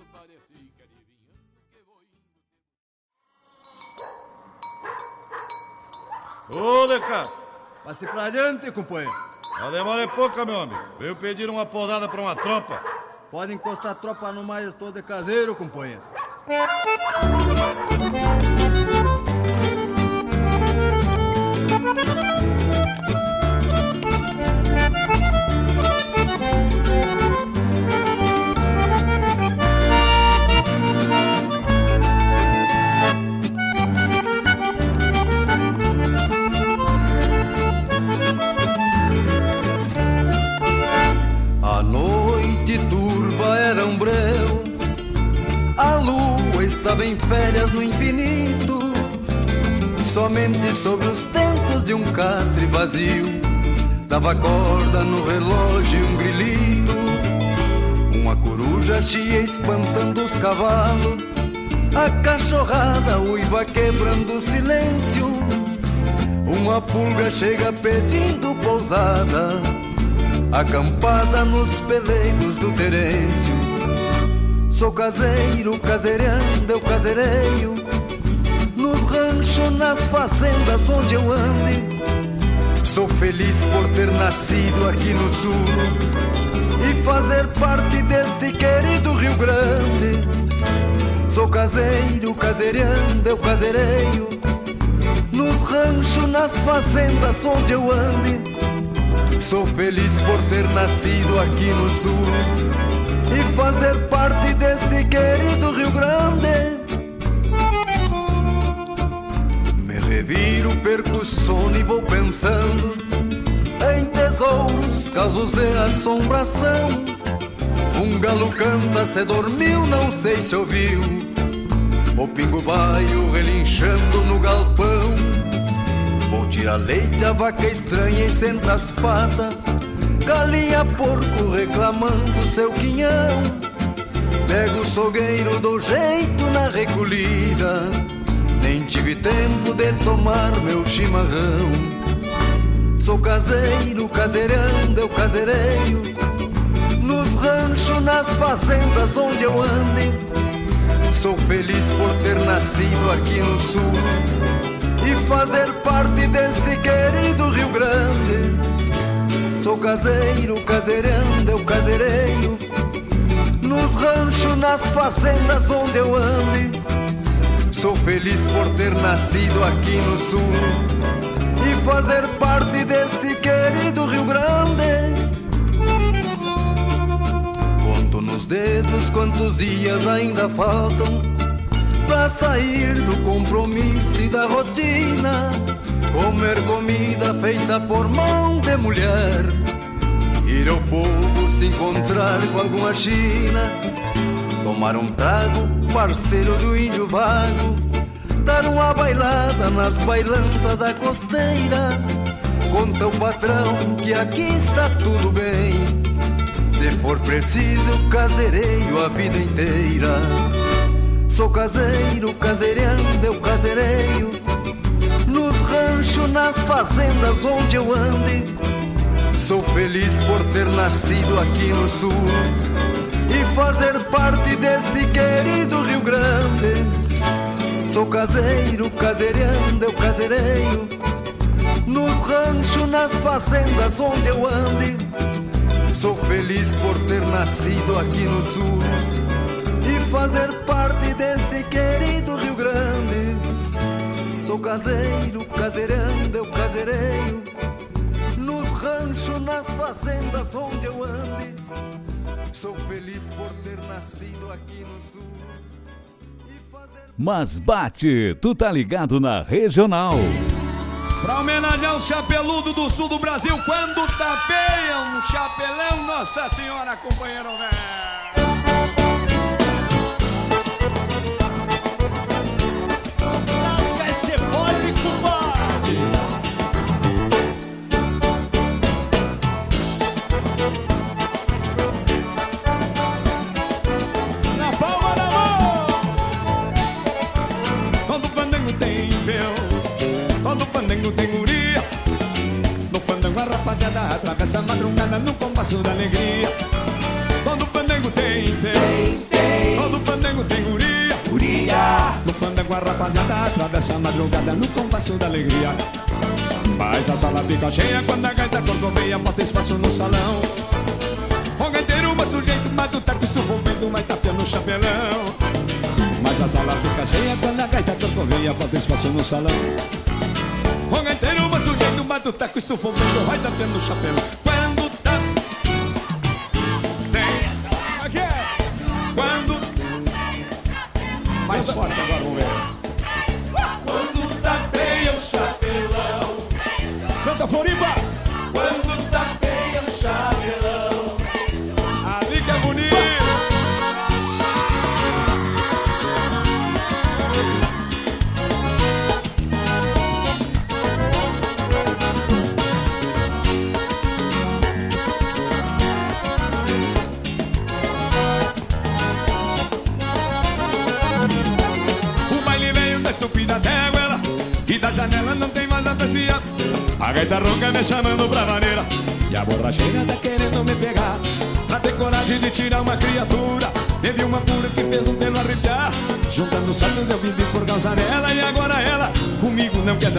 Speaker 21: Ô, Deca!
Speaker 22: Passe pra adiante, companheiro.
Speaker 21: A demora é pouca, meu amigo. Veio pedir uma podada pra uma tropa.
Speaker 22: Pode encostar a tropa no mais estou de caseiro, companheiro.
Speaker 7: Sobre os tentos de um catre vazio, dava corda no relógio um grilito. Uma coruja chia espantando os cavalos, a cachorrada uiva quebrando o silêncio. Uma pulga chega pedindo pousada acampada nos peleiros do Terêncio. Sou caseiro, caseirando, eu caseireio, nos ranchos, nas fazendas onde eu ande. Sou feliz por ter nascido aqui no sul e fazer parte deste querido Rio Grande. Sou caseiro, caseirando, eu caseireio, nos ranchos, nas fazendas onde eu ande. Sou feliz por ter nascido aqui no sul e fazer parte deste querido Rio Grande. Me reviro, perco o sono e vou pensando em tesouros, casos de assombração. Um galo canta, se dormiu, não sei se ouviu. O pingo baio relinchando no galpão. Vou tirar leite, a vaca estranha e senta as patas. Galinha, porco reclamando seu quinhão. Pego o sogueiro, dou jeito na recolhida. Nem tive tempo de tomar meu chimarrão. Sou caseiro, caseirando, eu caseireio. Nos ranchos, nas fazendas onde eu ande. Sou feliz por ter nascido aqui no sul e fazer parte deste querido Rio Grande. Sou caseiro, caseirando, eu caseireio. Nos ranchos, nas fazendas onde eu ande. Sou feliz por ter nascido aqui no sul e fazer parte deste querido Rio Grande. Conto nos dedos quantos dias ainda faltam pra sair do compromisso e da rotina. Comer comida feita por mão de mulher. Ir ao povo se encontrar com alguma china. Tomar um trago, parceiro do índio vago. Dar uma bailada nas bailantas da costeira. Conta o patrão que aqui está tudo bem. Se for preciso, casereio a vida inteira. Sou caseiro, caseirando, eu caseireio Nos ranchos, nas fazendas onde eu ande Sou feliz por ter nascido aqui no sul fazer parte deste querido Rio Grande. Sou caseiro, caseirando, eu caseireio. Nos ranchos, nas fazendas onde eu ande. Sou feliz por ter nascido aqui no sul. E fazer parte deste querido Rio Grande. Sou caseiro, caseirando, eu caseireio, nos ranchos, nas fazendas onde eu ande. Sou feliz por ter nascido aqui no sul.
Speaker 2: Mas bate, tu tá ligado na regional.
Speaker 23: Pra homenagear o chapeludo do sul do Brasil, quando tapeia um chapelão, Nossa Senhora, companheiro velho. No compasso da alegria. Todo pandango tem, tem, tem. Todo pandango tem guria, guria. No fandango a rapaziada atravessa a madrugada no compasso da alegria. Mas a sala fica cheia quando a gaita corcoveia bota espaço no salão. O gaiteiro, mas sujeito, matuta com estufa o vento, mas tapeando o chapelão. Mas a sala fica cheia quando a gaita corcoveia bota espaço no salão. O gaiteiro, mas sujeito, batuteco, estufa o vento, vai tapeando o chapéu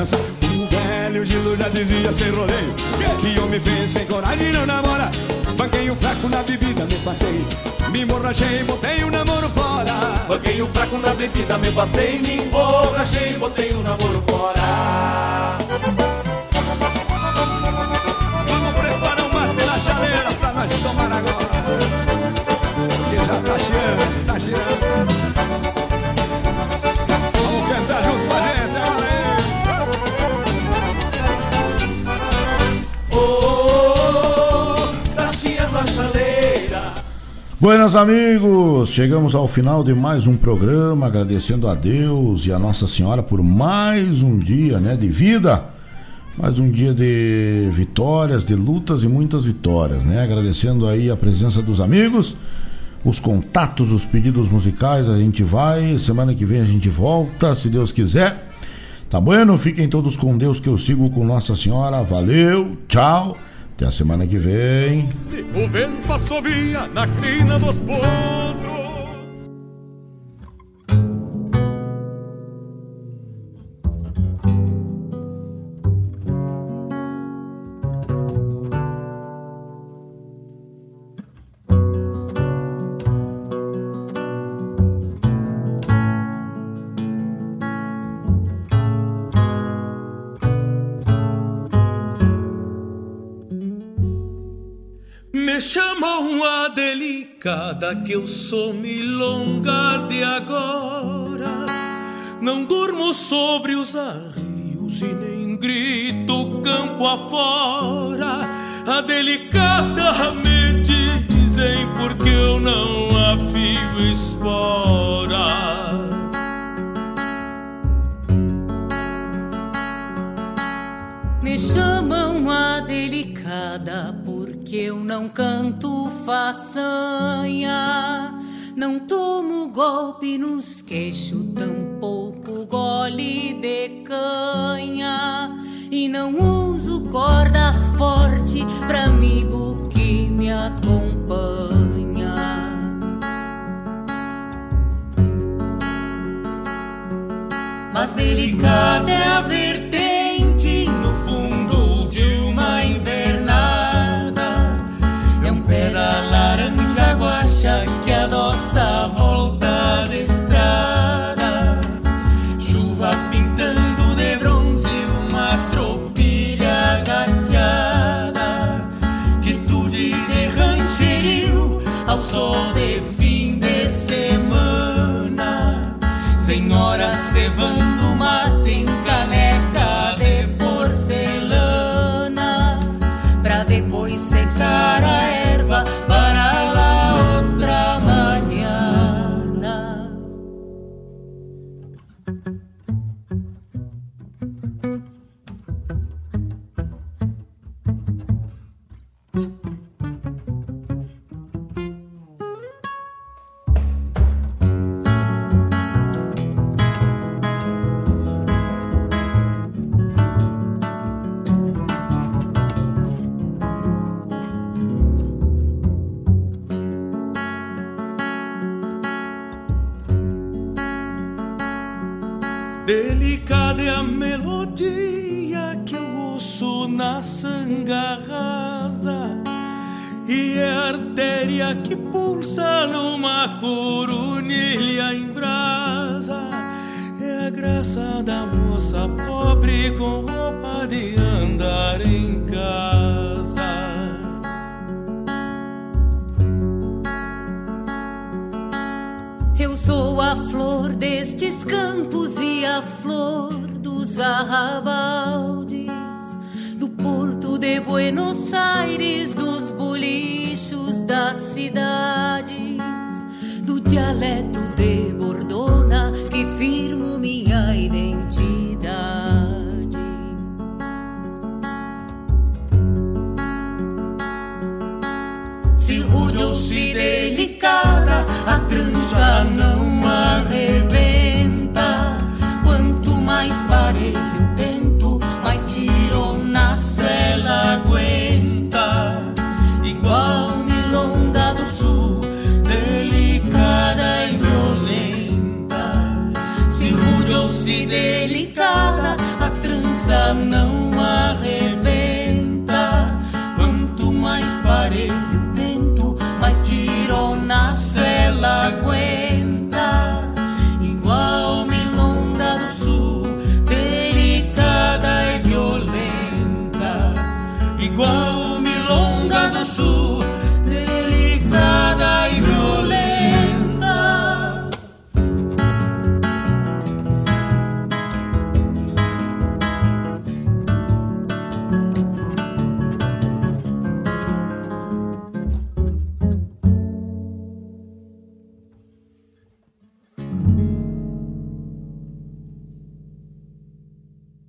Speaker 23: dançar O velho Gilo já dizia sem rodeio Que homem fez sem coragem não namora. Banquei um fraco na bebida, me passei. Me emborrachei, botei o namoro fora.
Speaker 7: Banquei um fraco na bebida, me passei, me emborrachei, botei o namoro fora.
Speaker 3: Buenas amigos, chegamos ao final de mais um programa, agradecendo a Deus e a Nossa Senhora por mais um dia, né, de vida, mais um dia de vitórias, de lutas e muitas vitórias, né? Agradecendo aí a presença dos amigos, os contatos, os pedidos musicais, a gente vai, semana que vem a gente volta, se Deus quiser. Tá bueno? Fiquem todos com Deus que eu sigo com Nossa Senhora. Valeu, tchau. Até a semana que vem.
Speaker 1: O vento assovia na crina dos potros
Speaker 7: delicada que eu sou milonga de agora. Não durmo sobre os arreios e nem grito campo afora. A delicada me dizem porque eu não afio espora.
Speaker 24: Porque eu não canto façanha. Não tomo golpe nos queixos, tampouco gole de canha. E não uso corda forte pra amigo que me acompanha. Mas delicada é a vertente
Speaker 25: com roupa de andar em casa.
Speaker 24: Eu sou a flor destes campos e a flor dos arrabaldes, do porto de Buenos Aires, dos bolichos das cidades, do dialeto de Bordona que firmo a trança não arrebenta. Quanto mais parelho tento, mais tiro na cela aguenta. Igual milonga do sul, delicada e violenta. Se rude ou se delicada, a trança não